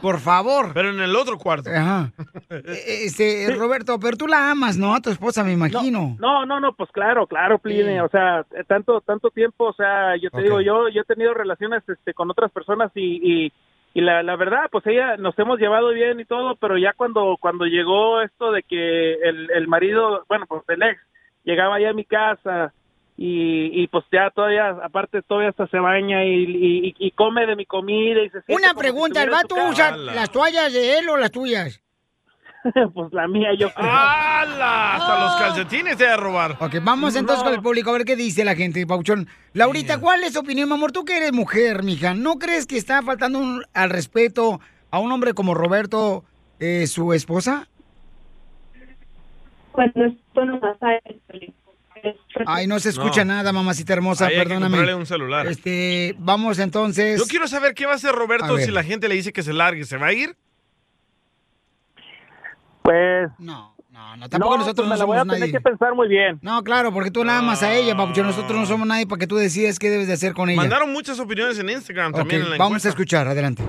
Por favor. Pero en el otro cuarto. Ajá. Eh, Este, Roberto, pero tú la amas, ¿no? A tu esposa, me imagino. No, no, no, pues claro, claro, Pline, o sea, eh, tanto tanto tiempo, o sea, yo te digo, yo yo he tenido relaciones este con otras personas y y, y la, la verdad, pues ella nos hemos llevado bien y todo, pero ya cuando cuando llegó esto de que el, el marido, bueno, pues el ex llegaba ya a mi casa y, y pues ya todavía, aparte todavía hasta se baña y, y, y come de mi comida y se Una pregunta, ¿el vato usa las toallas de él o las tuyas? pues la mía, yo creo. ¡Hala! Hasta los calcetines te va a robar. Ok, vamos entonces con el público a ver qué dice la gente, Pauchón. Laurita, ¿cuál es tu opinión, mi amor? Tú que eres mujer, mija, ¿no crees que está faltando un- al respeto a un hombre como Roberto, eh, su esposa? Bueno, esto no pasa. Ay, no se escucha No. nada, mamacita hermosa, Ahí hay que perdóname. un celular. Este, vamos entonces. Yo quiero saber qué va a hacer Roberto si la gente le dice que se largue. ¿Se va a ir? Pues. No, no, no, tampoco No, nosotros pues no la voy somos a tener nadie. que pensar muy bien. No, claro, porque tú la amas a ella, papuchón. Nosotros no somos nadie para que tú decidas qué debes de hacer con ella. Mandaron muchas opiniones en Instagram también en la vamos encuesta. a escuchar, adelante.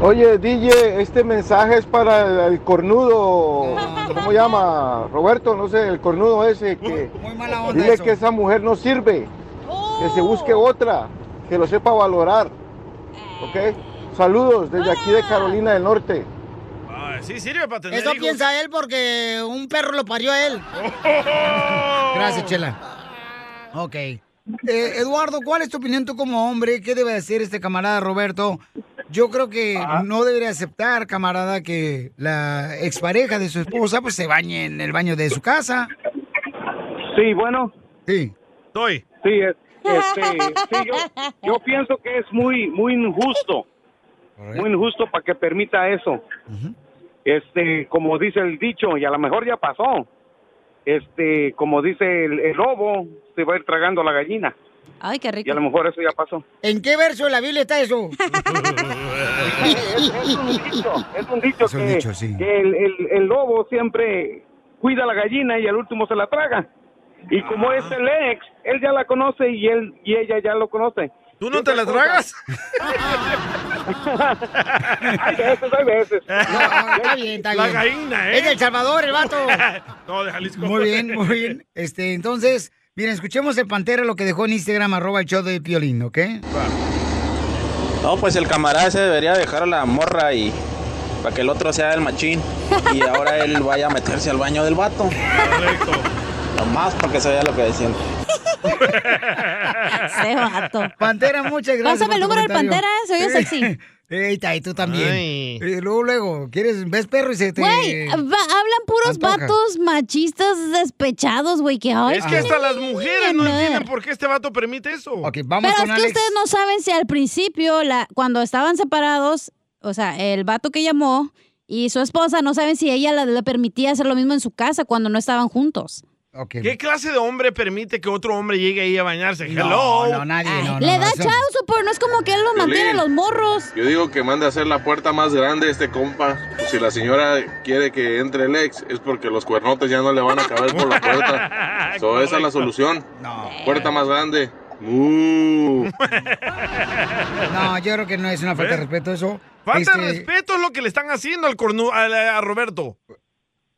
Oye, DJ, este mensaje es para el cornudo. ¿Cómo llama? Roberto, no sé, el cornudo ese que. onda Dile eso. que esa mujer no sirve. Que se busque otra. Que lo sepa valorar. ¿Ok? Saludos desde aquí de Carolina del Norte. Ay, sí, sirve para tener Eso hijos. piensa él porque un perro lo parió a él. Gracias, Chela. Ok. Eh, Eduardo, ¿cuál es tu opinión tú como hombre? ¿Qué debe hacer este camarada Roberto? Yo creo que no debería aceptar, camarada, que la expareja de su esposa pues se bañe en el baño de su casa. Sí, bueno. Sí. Estoy. Sí, es- este, sí, yo, yo pienso que es muy, muy injusto. Muy injusto para que permita eso. Este, como dice el dicho, y a lo mejor ya pasó. Este, como dice el, el lobo, se va a ir tragando la gallina. Ay, qué Y a rico. lo mejor eso ya pasó. ¿En qué verso de la Biblia está eso? es, es un dicho, es un dicho Es un que, dicho, sí. que el, el- el lobo siempre cuida la gallina y al último se la traga. Y como es el ex, él ya la conoce y él y ella ya lo conoce. ¿Tú no te la tragas? hay veces, hay veces. está bien, está La bien. gallina, ¿eh? Es de El Salvador, el vato. no, de Jalisco. Muy bien, muy bien. Este, entonces, miren, escuchemos el Pantera lo que dejó en Instagram, arroba el show de Piolín, ¿ok? No, pues el camarada ese debería dejar a la morra y para que el otro sea el machín y ahora él vaya a meterse al baño del vato. Correcto. Nomás para que se vea lo que decían. Ese vato. Pantera, muchas gracias. Pásame el número del. Pantera, se oye sexy. Ey, y tú también. Ay. Y luego, luego, ¿quieres, ves perro y se te... Güey, hablan puros antoja. vatos machistas despechados, güey, que ay, Es que hasta las mujeres no entienden por qué este vato permite eso. Ok, vamos Pero con es que Alex. ustedes no saben si al principio, la, cuando estaban separados, o sea, el vato que llamó y su esposa no saben si ella la- le permitía hacer lo mismo en su casa cuando no estaban juntos. ¿Qué clase de hombre permite que otro hombre llegue ahí a bañarse? Hello. no, nadie, no, Le da chao, pero no es como que él los mantiene los morros. Yo digo que mande a hacer la puerta más grande este compa. Si la señora quiere que entre el ex, es porque los cuernotes ya no le van a caber por la puerta. So, esa es la solución. Puerta más grande. Uh. No, yo creo que no es una falta de respeto eso. Falta de respeto es lo que le están haciendo al cornu a, a Roberto.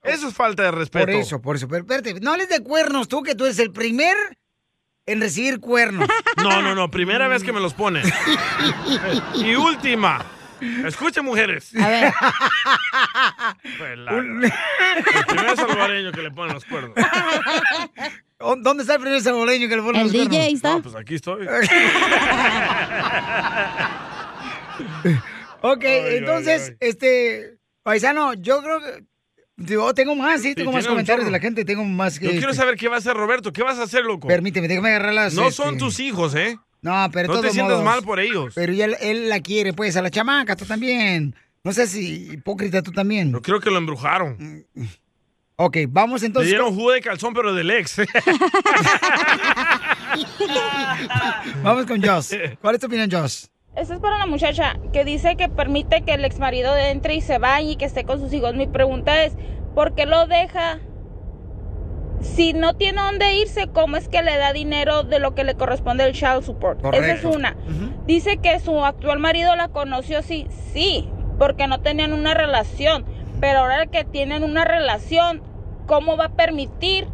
Eso es falta de respeto. Por eso, por eso. Pero espérate, no hables de cuernos tú, que tú eres el primer en recibir cuernos. No, no, no. Primera vez que me los pone. y última. Escuchen, mujeres. A ver. El primer salvadoreño que le ponen los cuernos. ¿Dónde está el primer salvadoreño que le pone El los DJ cuernos? ahí está. No, pues aquí estoy. Ok, Ay, entonces, este, paisano, yo creo que. Yo tengo más, sí, tengo más comentarios de la gente, tengo más que. Yo quiero este, saber qué va a hacer Roberto. ¿Qué vas a hacer, loco? Permíteme, déjame agarrar las. No este, son tus hijos, ¿eh? No, pero No te sientas modos, mal por ellos. Pero él, él la quiere, pues, a la chamaca, tú también. No sé si hipócrita tú también. Yo creo que lo embrujaron. Ok, vamos Le entonces. dieron jugo de calzón, pero del ex. Vamos con Joss. ¿Cuál es tu opinión, Joss? Esto es para una muchacha que dice que permite que el ex marido entre y se vaya y que esté con sus hijos. Mi pregunta es, ¿por qué lo deja? Si no tiene dónde irse, ¿cómo es que le da dinero de lo que le corresponde el child support? Esa es una. Dice que su actual marido la conoció, sí, sí, porque no tenían una relación. Pero ahora que tienen una relación, ¿cómo va a permitir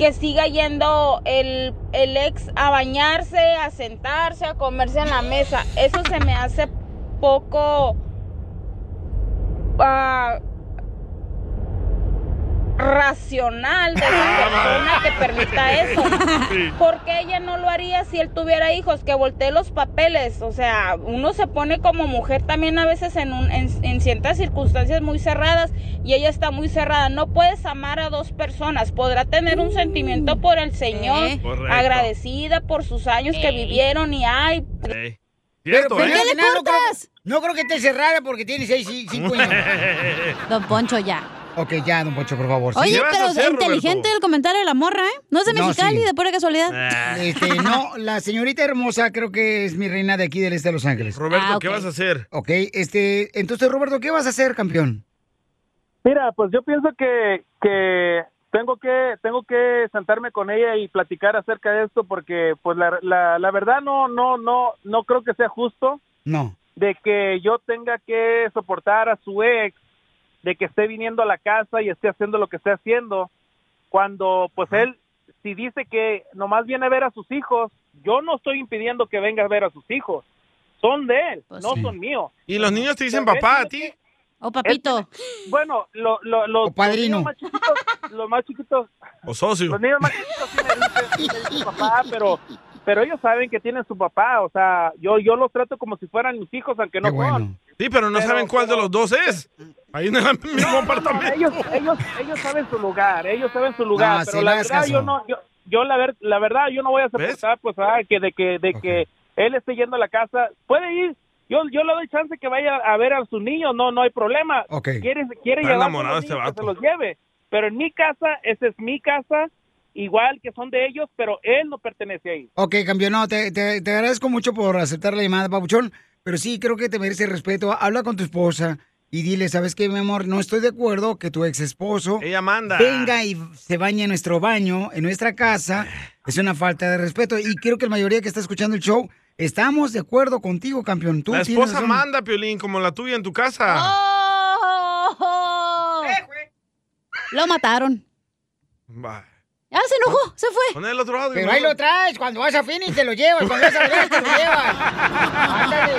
que siga yendo el, el ex a bañarse, a sentarse, a comerse en la mesa? Eso se me hace poco ah, racional de esa persona que permita eso. ¿Por qué ella no lo haría si él tuviera hijos? Que voltee los papeles. O sea, uno se pone como mujer también a veces en, un, en, en ciertas circunstancias muy cerradas y ella está muy cerrada. No puedes amar a dos personas. Podrá tener un sentimiento por el Señor, agradecida por sus años que vivieron y ay. Cierto, Pero, ¿eh? pero, nena, no creo- No creo que esté cerrada porque tiene seis, sí, cinco años. Don Poncho, ya. Ok, ya, don Poncho, por favor. Oye, pero inteligente el comentario de la morra, ¿eh? No es de No, Mexicali, sí. de pura casualidad. Este, no, la señorita hermosa creo que es mi reina de aquí del este de Los Ángeles. Roberto, Ah, ¿qué vas a hacer? Ok, este, entonces, Roberto, ¿qué vas a hacer, campeón? Mira, pues yo pienso que, que tengo que tengo que sentarme con ella y platicar acerca de esto porque pues la, la, la verdad no no no no creo que sea justo No. de que yo tenga que soportar a su ex de que esté viniendo a la casa y esté haciendo lo que esté haciendo cuando pues él si dice que nomás viene a ver a sus hijos yo no estoy impidiendo que venga a ver a sus hijos son de él no sí. son míos ¿Y los niños te dicen Pero papá a ti? O papito. bueno, lo, lo, los, padrino. los niños más chiquitos, los más chiquitos, O socio. los niños más chiquitos sí me dicen, sí me dicen papá, pero, pero ellos saben que tienen su papá, o sea, yo, yo los trato como si fueran mis hijos, aunque no son. Sí, pero no Pero- saben cuál de los dos es. Ahí en el mismo No, apartamento. ellos, ellos, ellos saben su lugar, ellos saben su lugar, No, pero sí, la verdad caso. yo no, yo, yo la, ver, la verdad yo no voy a soportar, pues, ah, que de que, de que él esté yendo a la casa, puede ir. Yo, yo le doy chance que vaya a ver a sus niños, no, no hay problema. Ok. Quiere, quiere Está llevar a enamorado los este niños, que vato. se los lleve. Pero en mi casa, esa es mi casa, igual que son de ellos, pero él no pertenece ahí. Ok, campeón, no, te, te- te agradezco mucho por aceptar la llamada, Pabuchón, pero sí creo que te merece respeto. Habla con tu esposa y dile, ¿sabes qué, mi amor? No estoy de acuerdo que tu ex esposo Ella manda. venga y se bañe en nuestro baño, en nuestra casa. Es una falta de respeto y creo que la mayoría que está escuchando el show estamos de acuerdo contigo, campeón. Tú La esposa razón. manda, Piolín, como la tuya en tu casa. Oh. Lo mataron. Va. Ya se enojó, se fue. Pon el otro audio. Pero ahí lo traes, cuando vas a Phoenix te lo llevas, cuando vas a Vegas te lo llevas. Ándale.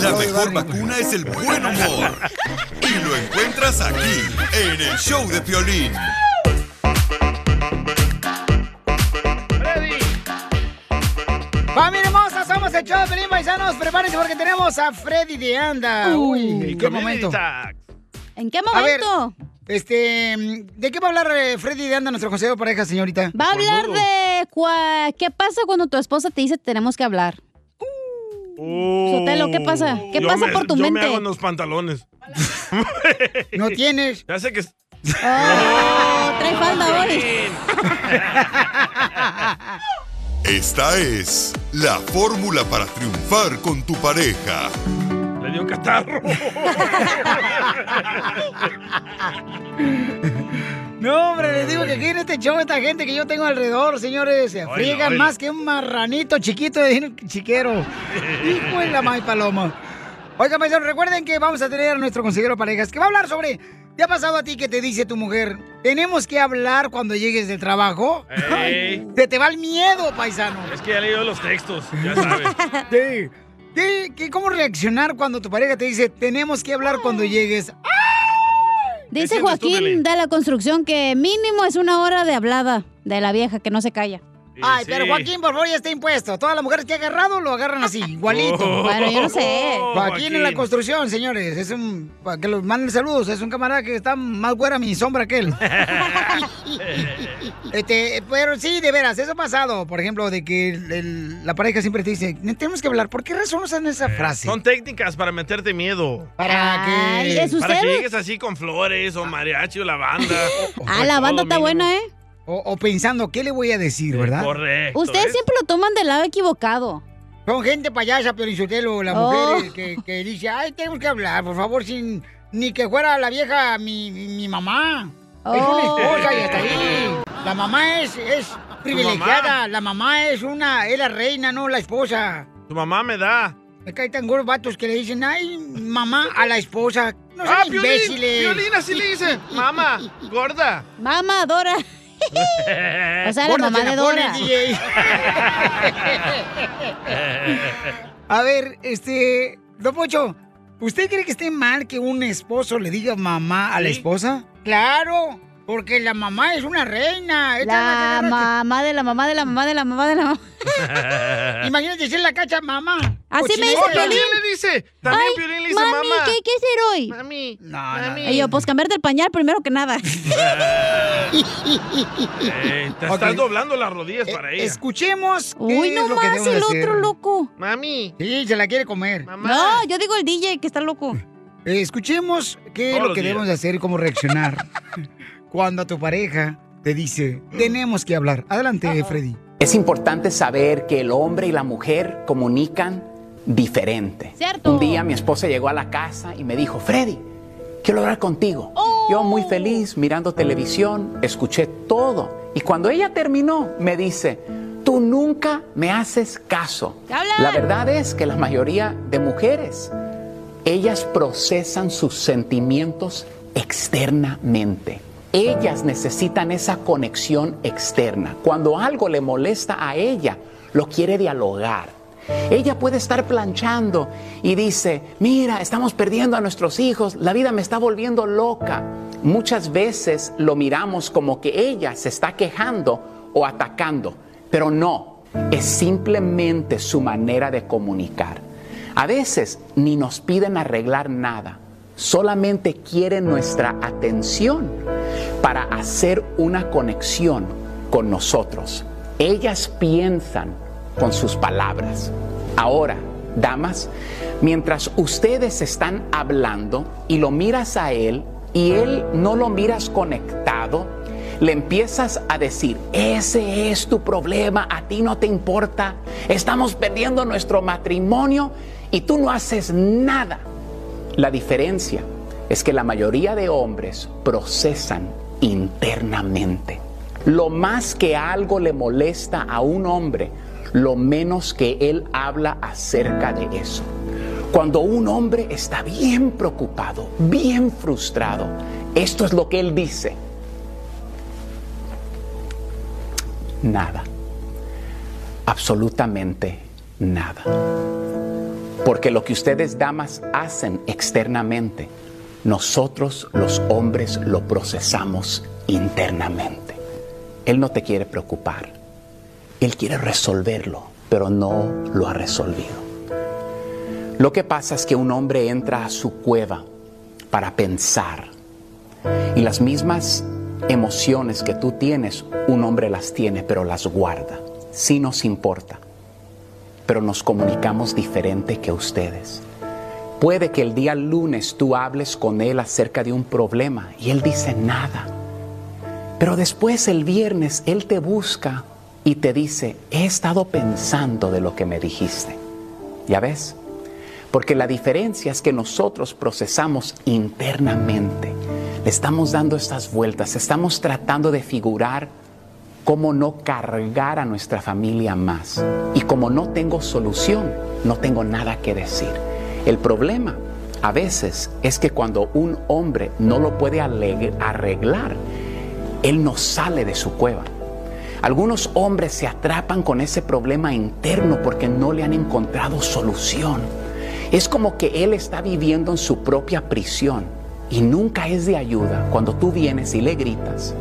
La mejor vacuna es el buen humor. Y lo encuentras aquí, en el show de Piolín. Familia hermosa, somos el show de Pelín Paisanos. Prepárense porque tenemos a Freddy de Anda. Uy, qué momento. ¿En qué A ver, momento? Este, ¿de qué va a hablar eh, Freddy de Anda, nuestro consejero de pareja, señorita? Va a hablar de cua- qué pasa cuando tu esposa te dice tenemos que hablar. Sotelo, ¿qué pasa? ¿Qué Yo pasa me- por tu yo mente? me hago en los pantalones. No tienes. Ya sé que... Oh, trae falda hoy. Esta es la fórmula para triunfar con tu pareja. Le dio catarro. No, hombre, les digo que aquí en este show, esta gente que yo tengo alrededor, señores, se Oiga, friegan oiga. más que un marranito chiquito de chiquero. Hijo de la may paloma. Oigan, paisanos, recuerden que vamos a tener a nuestro consejero de parejas que va a hablar sobre. ¿Te ha pasado a ti que te dice tu mujer, tenemos que hablar cuando llegues del trabajo? Ey. Se te va el miedo, paisano. Es que ya leí los textos, ya sabes. Sí. ¿Qué- qué- ¿Cómo reaccionar cuando tu pareja te dice, tenemos que hablar cuando llegues? Dice Joaquín de la construcción que mínimo es una hora de hablada de la vieja que no se calla. Ay, pero Joaquín, por favor, ya está impuesto. Todas las mujeres que ha agarrado lo agarran así, igualito. Oh, Bueno, yo no sé. Joaquín en la construcción, señores. Es un. Para que los manden saludos. Es un camarada que está más güera mi sombra que él. este, pero sí, de veras, eso ha pasado. Por ejemplo, de que el- el- la pareja siempre te dice, tenemos que hablar. ¿Por qué razón usan esa frase? Son técnicas para meterte miedo. Para que. Para que llegues así con flores o mariachi o la banda. Ah, la banda está buena, ¿eh? O, o pensando, ¿qué le voy a decir, verdad? Correcto. Ustedes ¿ves? siempre lo toman del lado equivocado. Son gente payasa, pero Isotelo, las Oh. mujeres que, que dice, ay, tenemos que hablar, por favor, sin ni que fuera la vieja mi, mi- mamá. Es una Oh. esposa y hasta ahí. La mamá es, es privilegiada, la mamá es una, es la reina, no la esposa. Tu mamá me da. Me caen tan gordos vatos que le dicen, ay, mamá a la esposa. No ah, sean Piolín, imbéciles. Piolín así le dice. Mamá, gorda. Mamá, Dora. O sea, la mamá de Dora. DJ. A ver, este, Don Pocho, ¿usted cree que esté mal que un esposo le diga mamá a la ¿Sí? esposa? Claro, porque la mamá es una reina. Esta La mamá de la mamá de la mamá de la mamá de la mamá. Imagínate si en la cacha mamá. Así me dice. Piolín. le dice? También Ay, Piolín le dice mami, mamá. ¿qué hay que hacer hoy? Mami. No, no, Y yo, pues cambiarte el pañal primero que nada. Eh, te estás doblando las rodillas para ella. Escuchemos qué Uy, es no lo que más, el hacer. otro loco. Mami. Sí, se la quiere comer. No, yo digo el DJ que está loco. Eh, escuchemos qué es lo que días. debemos de hacer y cómo reaccionar cuando tu pareja te dice, tenemos que hablar. Adelante, Freddy. Es importante saber que el hombre y la mujer comunican diferente. Cierto. Un día mi esposa llegó a la casa y me dijo, Freddy, quiero hablar contigo. Yo muy feliz mirando televisión, escuché todo. Y cuando ella terminó, me dice, tú nunca me haces caso. La verdad es que la mayoría de mujeres, ellas procesan sus sentimientos externamente. Ellas necesitan esa conexión externa. Cuando algo le molesta a ella, lo quiere dialogar. Ella puede estar planchando y dice, mira, estamos perdiendo a nuestros hijos, la vida me está volviendo loca. Muchas veces lo miramos como que ella se está quejando o atacando, pero no, es simplemente su manera de comunicar. A veces ni nos piden arreglar nada, solamente quieren nuestra atención para hacer una conexión con nosotros. Ellas piensan con sus palabras. Ahora, damas, mientras ustedes están hablando y lo miras a él y él no lo miras conectado, le empiezas a decir, ese es tu problema, a ti no te importa, estamos perdiendo nuestro matrimonio y tú no haces nada. La diferencia es que la mayoría de hombres procesan internamente. Lo más que algo le molesta a un hombre, lo menos que él habla acerca de eso. Cuando un hombre está bien preocupado, bien frustrado, esto es lo que él dice. Nada. Absolutamente nada. Porque lo que ustedes damas hacen externamente, nosotros los hombres lo procesamos internamente. Él no te quiere preocupar, Él quiere resolverlo, pero no lo ha resolvido. Lo que pasa es que un hombre entra a su cueva para pensar y las mismas emociones que tú tienes, un hombre las tiene, pero las guarda. Sí nos importa, pero nos comunicamos diferente que ustedes. Puede que el día lunes tú hables con él acerca de un problema y él dice nada. Pero después el viernes él te busca y te dice, he estado pensando de lo que me dijiste. ¿Ya ves? Porque la diferencia es que nosotros procesamos internamente. Le estamos dando estas vueltas, estamos tratando de figurar cómo no cargar a nuestra familia más. Y como no tengo solución, no tengo nada que decir. El problema a veces es que cuando un hombre no lo puede arreglar, él no sale de su cueva. Algunos hombres se atrapan con ese problema interno porque no le han encontrado solución. Es como que él está viviendo en su propia prisión y nunca es de ayuda cuando tú vienes y le gritas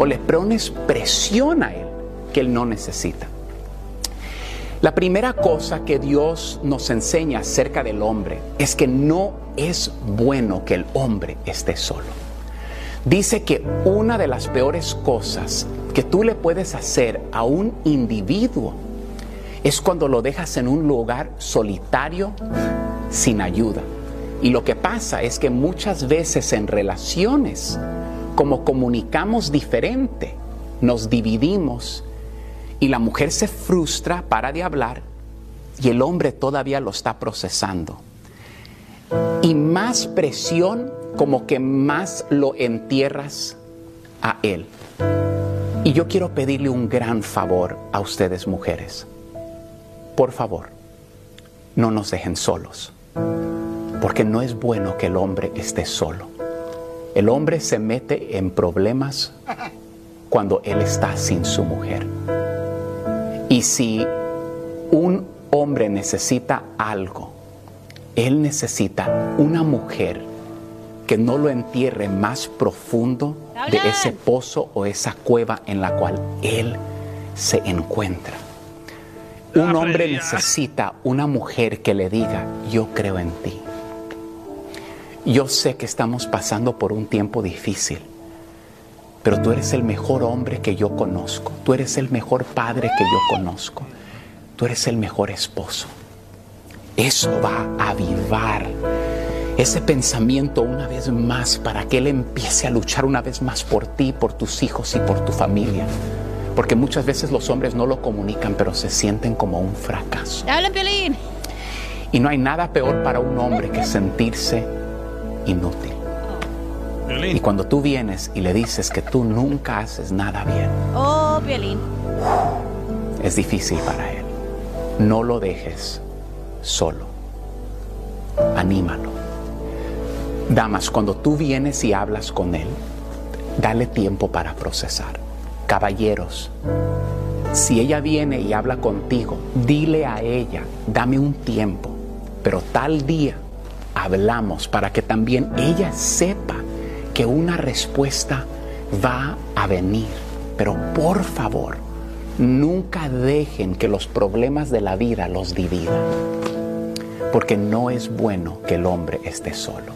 o le pones presión a él que él no necesita. La primera cosa que Dios nos enseña acerca del hombre es que no es bueno que el hombre esté solo. Dice que una de las peores cosas que tú le puedes hacer a un individuo es cuando lo dejas en un lugar solitario sin ayuda. Y lo que pasa es que muchas veces en relaciones, como comunicamos diferente, nos dividimos y la mujer se frustra, para de hablar y el hombre todavía lo está procesando. Y más presión, como que más lo entierras a él. Y yo quiero pedirle un gran favor a ustedes mujeres. Por favor, no nos dejen solos, porque no es bueno que el hombre esté solo. El hombre se mete en problemas cuando él está sin su mujer. Y si un hombre necesita algo, él necesita una mujer que no lo entierre más profundo de ese pozo o esa cueva en la cual él se encuentra. Un hombre necesita una mujer que le diga, yo creo en ti. Yo sé que estamos pasando por un tiempo difícil, pero tú eres el mejor hombre que yo conozco, tú eres el mejor padre que yo conozco, tú eres el mejor esposo. Eso va a avivar ese pensamiento una vez más para que Él empiece a luchar una vez más por ti, por tus hijos y por tu familia. Porque muchas veces los hombres no lo comunican, pero se sienten como un fracaso. ¡Habla, Piolín! Y no hay nada peor para un hombre que sentirse inútil. Y cuando tú vienes y le dices que tú nunca haces nada bien, Oh, Piolín. es difícil para él. No lo dejes solo. Anímalo. Damas, cuando tú vienes y hablas con él, dale tiempo para procesar. Caballeros, si ella viene y habla contigo, dile a ella, dame un tiempo, pero tal día hablamos para que también ella sepa que una respuesta va a venir. Pero por favor, nunca dejen que los problemas de la vida los dividan, porque no es bueno que el hombre esté solo.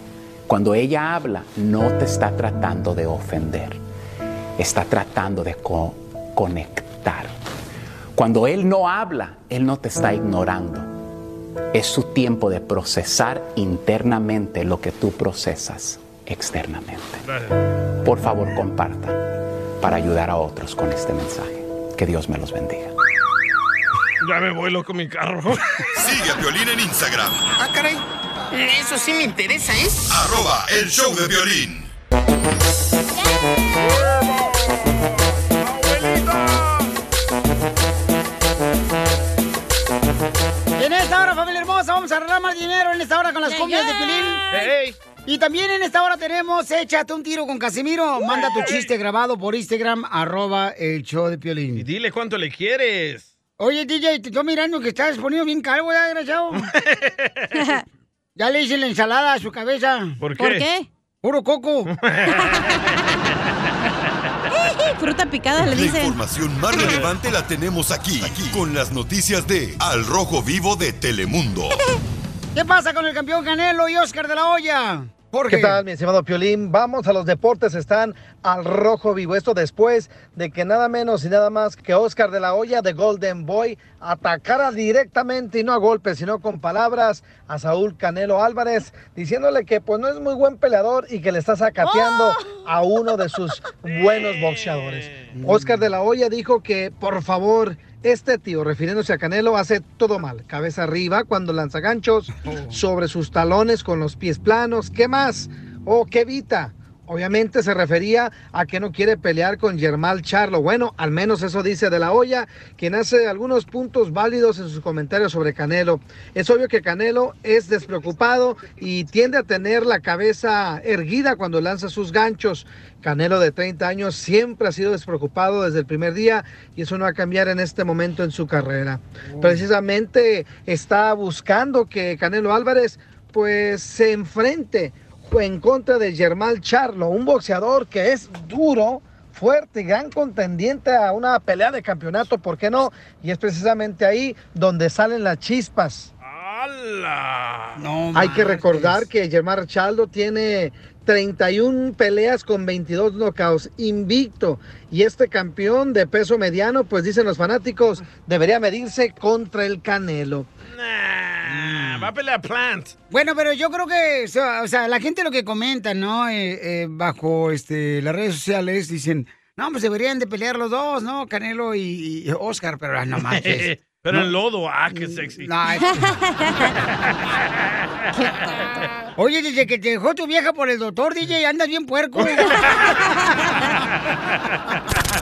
Cuando ella habla, no te está tratando de ofender, está tratando de co- conectar. Cuando él no habla, él no te está ignorando. Es su tiempo de procesar internamente lo que tú procesas externamente. Por favor, compartan para ayudar a otros con este mensaje. Que Dios me los bendiga. Ya me voy loco mi carro. Sigue a Violín en Instagram. Ah, caray. Eso sí me interesa, ¿eh? Arroba el show de violín. vamos a arreglar más dinero en esta hora con las Yeah, cumbias de yeah. Pilín. Hey. Y también en esta hora tenemos Échate un tiro con Casimiro. Manda tu chiste grabado por Instagram, arroba el show de Piolín. Y dile cuánto le quieres. Oye, DJ, te estoy mirando que estás poniendo bien calvo, ¿verdad, desgraciado? ya le hice la ensalada a su cabeza. ¿Por qué? ¿Por qué? Puro coco. fruta picada le La información más relevante la tenemos aquí, aquí, con las noticias de Al Rojo Vivo de Telemundo. ¿Qué pasa con el campeón Canelo y Oscar de la Hoya? Jorge. ¿Qué tal, mi estimado Piolín? Vamos a los deportes, están al rojo vivo. Esto después de que nada menos y nada más que Oscar de la Hoya de Golden Boy atacara directamente y no a golpes, sino con palabras a Saúl Canelo Álvarez, diciéndole que pues no es muy buen peleador y que le está sacateando a uno de sus buenos boxeadores. Oscar de la Hoya dijo que por favor este tío, refiriéndose a Canelo, hace todo mal. Cabeza arriba cuando lanza ganchos, sobre sus talones con los pies planos. ¿Qué más? ¿O qué evita? Obviamente se refería a que no quiere pelear con Germán Charlo. Bueno, al menos eso dice de la olla, quien hace algunos puntos válidos en sus comentarios sobre Canelo. Es obvio que Canelo es despreocupado y tiende a tener la cabeza erguida cuando lanza sus ganchos. Canelo de 30 años siempre ha sido despreocupado desde el primer día y eso no va a cambiar en este momento en su carrera. Precisamente está buscando que Canelo Álvarez pues se enfrente en contra de Germán Charlo, un boxeador que es duro, fuerte y gran contendiente a una pelea de campeonato, ¿por qué no? Y es precisamente ahí donde salen las chispas. Hay que recordar que Germán Charlo tiene 31 peleas con 22 knockouts, invicto. Y este campeón de peso mediano, pues dicen los fanáticos, debería medirse contra el Canelo. Nah, va a pelear Plant. Bueno, pero yo creo que, o sea, o sea, la gente lo que comenta, ¿no? Eh, eh, bajo este, las redes sociales dicen, no, pues deberían de pelear los dos, ¿no? Canelo y, y Oscar, pero ah, no manches. Pero No. en lodo, ah, qué sexy. No, es- Oye, desde que te dejó tu vieja por el doctor, DJ, andas bien puerco.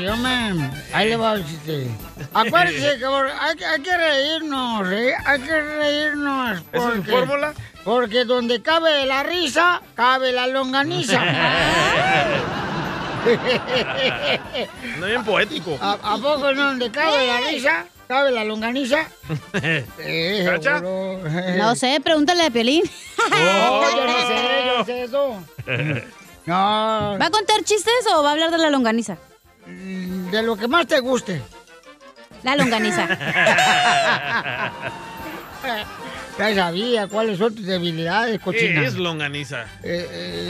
Dígame, ahí le va el chiste. Acuérdese que por- hay, que- hay que reírnos, ¿eh? Hay que reírnos. ¿Esa es su porque- fórmula? Porque donde cabe la risa, cabe la longaniza. No bien poético. ¿A, a poco no? Donde cabe la risa, cabe la longaniza. Eh, ¿Cacha? No sé, pregúntale a Piolín. Oh, yo no sé, yo no sé eso. No. ¿Va a contar chistes o va a hablar de la longaniza? De lo que más te guste. La longaniza. Ya sabía cuáles son tus debilidades, cochina. ¿Qué es longaniza?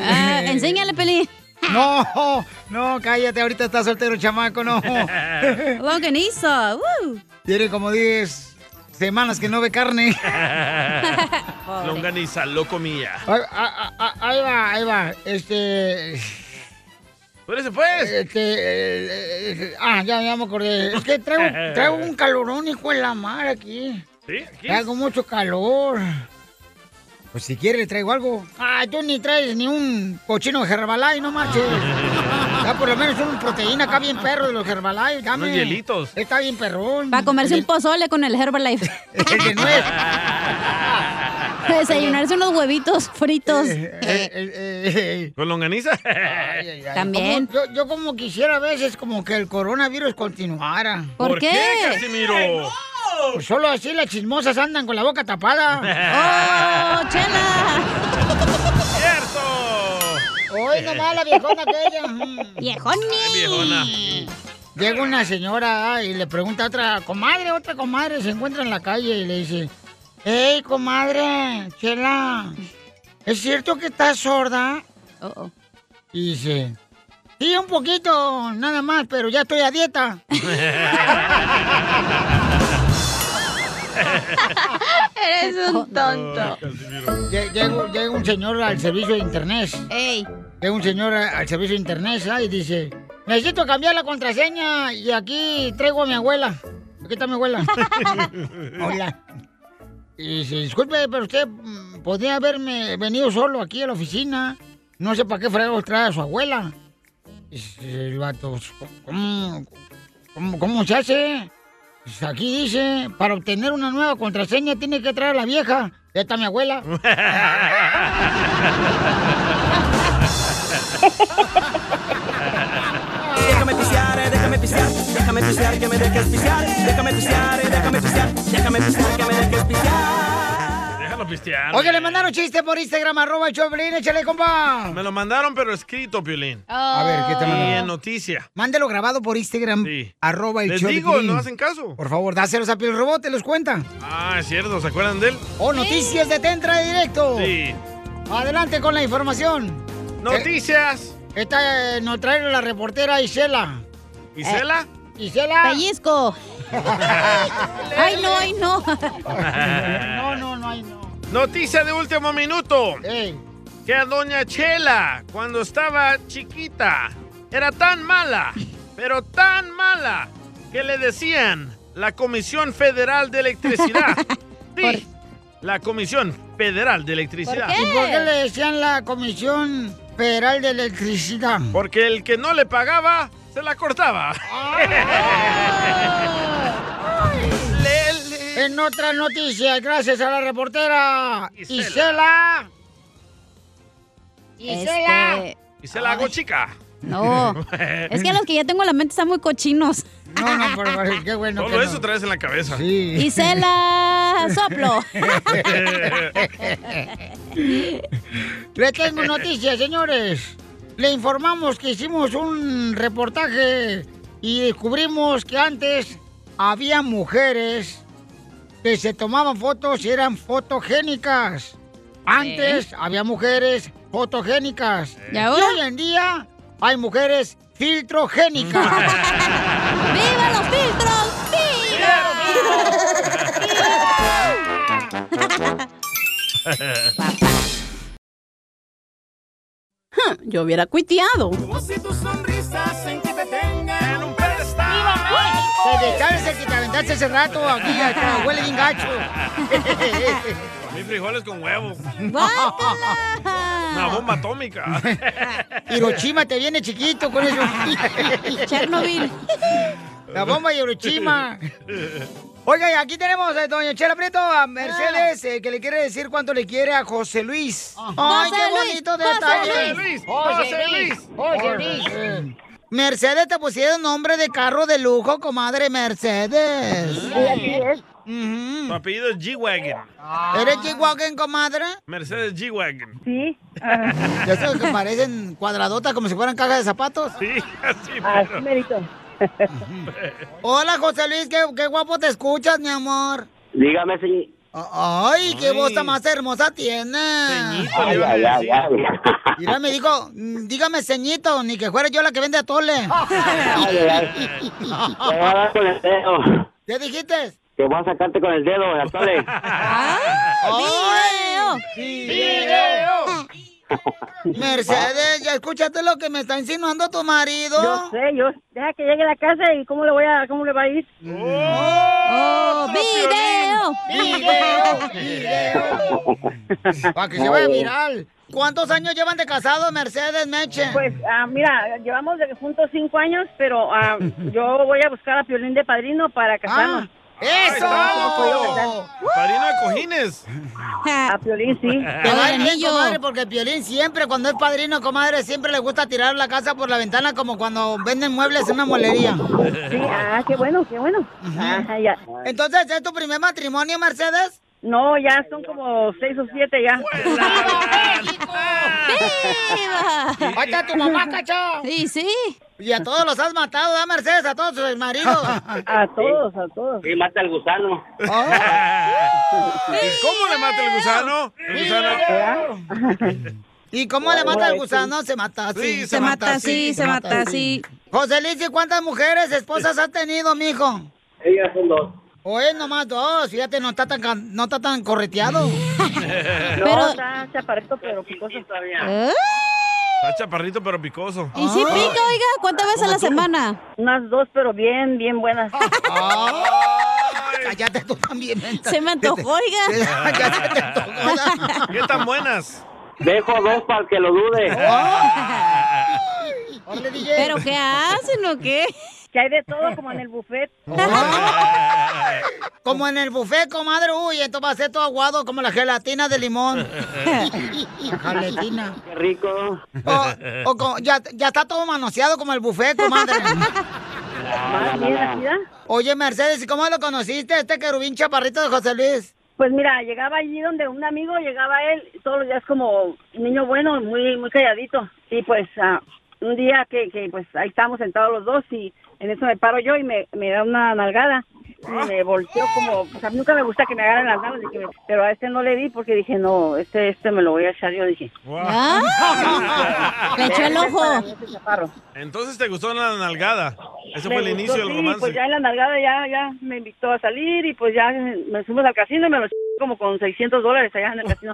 Ah, enséñale, Pelín. No, no, cállate, ahorita está soltero, chamaco, no. Longaniza. uh. Tiene como 10 semanas que no ve carne. longaniza, lo comía. Ahí, ah, ah, ahí va, ahí va. Este. Espérese, pues. Este. eh, eh, ah, ya, ya me acordé. Es que traigo, traigo un calorón, hijo de la mar aquí. ¿Sí? ¿Aquí? Traigo mucho calor. Pues si quieres, traigo algo. Ah, tú ni traes ni un cochino de Herbalife, no marches. Ya por lo menos una proteína acá bien perro de los Herbalife, dame. Unos hielitos. Está bien perrón. Para comerse un pozole con el Herbalife. El de nuez. Desayunarse unos huevitos fritos. Eh, ¿Con longaniza? También. Como- yo, yo como quisiera a veces como que el coronavirus continuara. ¿Por ¿Por qué? qué, Casimiro? Pues solo así las chismosas andan con la boca tapada. ¡Oh, chela! ¡Cierto! Hoy nomás la viejona aquella. mm. ¡Viejoni! Ay, viejona. Llega una señora y le pregunta a otra comadre, otra comadre, se encuentra en la calle y le dice, ¡Ey, comadre, chela! ¿Es cierto que estás sorda? Y dice, sí, un poquito, nada más, pero ya estoy a dieta. Eres un tonto. Lle- Llega, llega un señor al servicio de internet. ¡Ey! Llega un señor a- al servicio de internet ¿ah? y dice, necesito cambiar la contraseña y aquí traigo a mi abuela. Aquí está mi abuela. Hola. Y dice, disculpe, pero usted mm, podría haberme venido solo aquí a la oficina. No sé para qué fregados trae a su abuela. Dice el vato, ¿cómo, cómo, cómo se hace? Dice, aquí dice, para obtener una nueva contraseña tiene que traer a la vieja. Ya está mi abuela. déjame pisear que me dejes pisear, déjame pisear, eh, déjame pisear, déjame pisear que me dejes pisear. Déjalo pistear. Oye, le mandaron chiste por Instagram, arroba el Choplin, échale, compa. Me lo mandaron, pero escrito, Piolín. A ver, ¿qué te Y mandaron? en noticia. Mándelo grabado por Instagram, arroba el Les de digo, no hacen caso. Por favor, dáselos a Piel Robot, te los cuenta. Ah, es cierto, ¿se acuerdan de él? O noticias de Tentra directo. Sí. Adelante con la información. Noticias. Eh, esta eh, nos trae la reportera Isela. ¿Isela? Eh, Isela. Pellizco. Ay, no, ay, no. no, no, no, ay, no. Noticia de último minuto. Que a Doña Chela, cuando estaba chiquita, era tan mala, pero tan mala, que le decían la Comisión Federal de Electricidad. Sí, la Comisión Federal de Electricidad. ¿Y por qué le decían la Comisión Federal de Electricidad? Porque el que no le pagaba, se la cortaba. En otras noticias, gracias a la reportera Isela. Isela. Este, Y se la hago chica. No, es que los que ya tengo en la mente están muy cochinos. No, no, pero, qué bueno. Solo eso traes en la cabeza. Y se la soplo. Le tengo noticias, señores. Le informamos que hicimos un reportaje y descubrimos que antes había mujeres que se tomaban fotos y eran fotogénicas. Antes había mujeres fotogénicas. ¿Y ahora? hoy en día hay mujeres filtrogénicas. ¡Viva los filtros! Yo hubiera cuiteado. Si tu sonrisa hacen que te tengan en un pedestal. Se deshace el que te aventaste hace rato aquí, acá, huele bien gacho. Comí frijoles con huevo. Una bomba atómica. Hiroshima te viene chiquito con eso. Chernobyl. La bomba de Hiroshima. Oiga, y aquí tenemos a doña Chela Prieto, a Mercedes, eh, que le quiere decir cuánto le quiere a José Luis. ¡Ay, José qué Luis, bonito José detalle! Luis, José Luis, José Luis. Mercedes, te pusieron nombre de carro de lujo, comadre Mercedes. Sí, así es. Tu apellido es G-Wagon. ¿Eres G-Wagon, comadre? Mercedes G-Wagon. Sí. Ya sabes que parecen cuadradotas como si fueran cajas de zapatos. Sí, así. Así merito. Hola, José Luis, qué, qué guapo te escuchas, mi amor. Dígame, señor. Ay, qué voz tan más hermosa tiene. Ay, ay, ay, ay. Mira, me dijo, mm, dígame ceñito, ni que fuera yo la que vende atole. Ay, ay, Te voy a dar con el dedo. ¿Qué dijiste? Te voy a sacarte con el dedo, Atole. ¡Video! ¡Video! Mercedes, ¿ya escuchaste lo que me está insinuando tu marido? Yo sé, yo. Deja que llegue a la casa y cómo le voy a, cómo le va a ir. ¡Oh! ¡Video! ¡Video! Para que se vaya viral. ¿Cuántos años llevan de casados, Mercedes Meche? Pues, ah, mira, llevamos de juntos cinco años, pero ah, yo voy a buscar a Piolín de padrino para casarnos. ¡Eso! Padrino de cojines. A Piolín, sí. Te va a ir bien, comadre, porque Piolín siempre, cuando es padrino, comadre, siempre le gusta tirar la casa por la ventana como cuando venden muebles en una mueblería. Sí, ah, qué bueno, qué bueno. Ajá, ya. Entonces, ¿es tu primer matrimonio, Mercedes? No, ya son como seis o siete ya. ¡Viva! ¡Ahí está tu mamá, cacho! Sí, sí. Y a todos los has matado, ¿verdad, Mercedes? A todos sus maridos. A todos, a todos. Sí, mata al gusano. ¿Y cómo le mata el gusano? El gusano. ¿Y cómo le mata al gusano? Se mata así. Sí, se mata así, se mata así. José Luis, ¿y cuántas mujeres, esposas has tenido, mijo? Ellas son dos. O es nomás dos, fíjate, no está tan, can- no está tan correteado. No, está chaparrito, pero picoso. Está chaparrito pero picoso. ¿Y si pica, oiga? ¿Cuántas veces a la semana? Unas dos, pero bien, bien buenas. cállate tú también. mensa. Se me antojó, oiga. ¿Qué tan buenas? Dejo dos para el que lo dude. ¿Pero qué hacen o qué? Que hay de todo como en el buffet. Como en el buffet, comadre. Uy, esto va a ser todo aguado como la gelatina de limón. Gelatina. Qué rico. O, o ya, ya está todo manoseado como el buffet, comadre. Oye, Mercedes, ¿y cómo lo conociste, este querubín chaparrito de José Luis? Pues mira, llegaba allí donde un amigo, llegaba él, todos los días como un niño bueno, muy muy calladito. Y pues ah, un día que, que pues ahí estábamos sentados los dos y en eso me paro yo y me, me da una nalgada. Y me volteó como, pues a mí nunca me gusta que me agarren las nalgas, dije, pero a este no le di porque dije, no, este este me lo voy a echar yo, dije. Ah, Le echó el ojo. Entonces te gustó la nalgada. Ese Me fue el gustó, inicio del sí, romance. Pues ya en la nalgada ya, ya me invitó a salir y pues ya me fuimos al casino y me lo eché como con 600 dólares allá en el casino.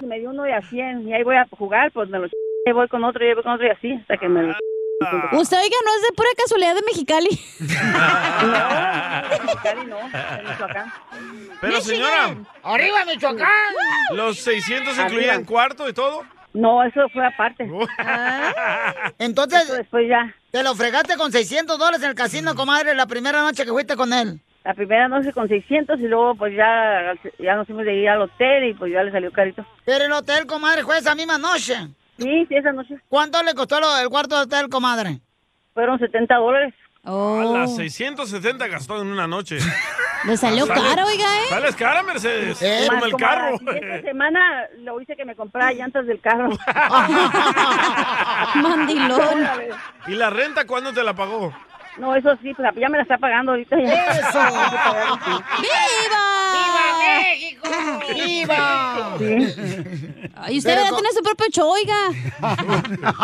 Y me dio uno de a 100 y ahí voy a jugar, pues me lo eché, y voy con otro y voy con otro y así, hasta que me lo Usted, oiga, no es de pura casualidad de Mexicali. No, Mexicali no, en Michoacán. Pero señora, ¡Arriba, Michoacán! ¿los 600 Arriba. incluían cuarto y todo? No, eso fue aparte. Entonces, Eso después ya. te lo fregaste con 600 dólares en el casino, comadre, la primera noche que fuiste con él. La primera noche con 600 y luego pues ya, ya nos fuimos de ir al hotel y pues ya le salió carito. Pero el hotel, comadre, fue esa misma noche. Sí, sí, esa noche. ¿Cuánto le costó lo- el cuarto de hotel, comadre? Fueron 70 dólares. Oh. A las 670 gastó en una noche. Le salió Sale- caro, oiga, ¿eh? Sales cara, Mercedes. Eh, como el carro. Siguiente semana lo hice que me comprara llantas del carro. Mandilón. ¿Y la renta cuándo te la pagó? No, eso sí, pues ya me la está pagando ahorita. Ya. ¡Eso! ¡Viva! México! ¡Viva! Y usted co- tiene su propio show, oiga.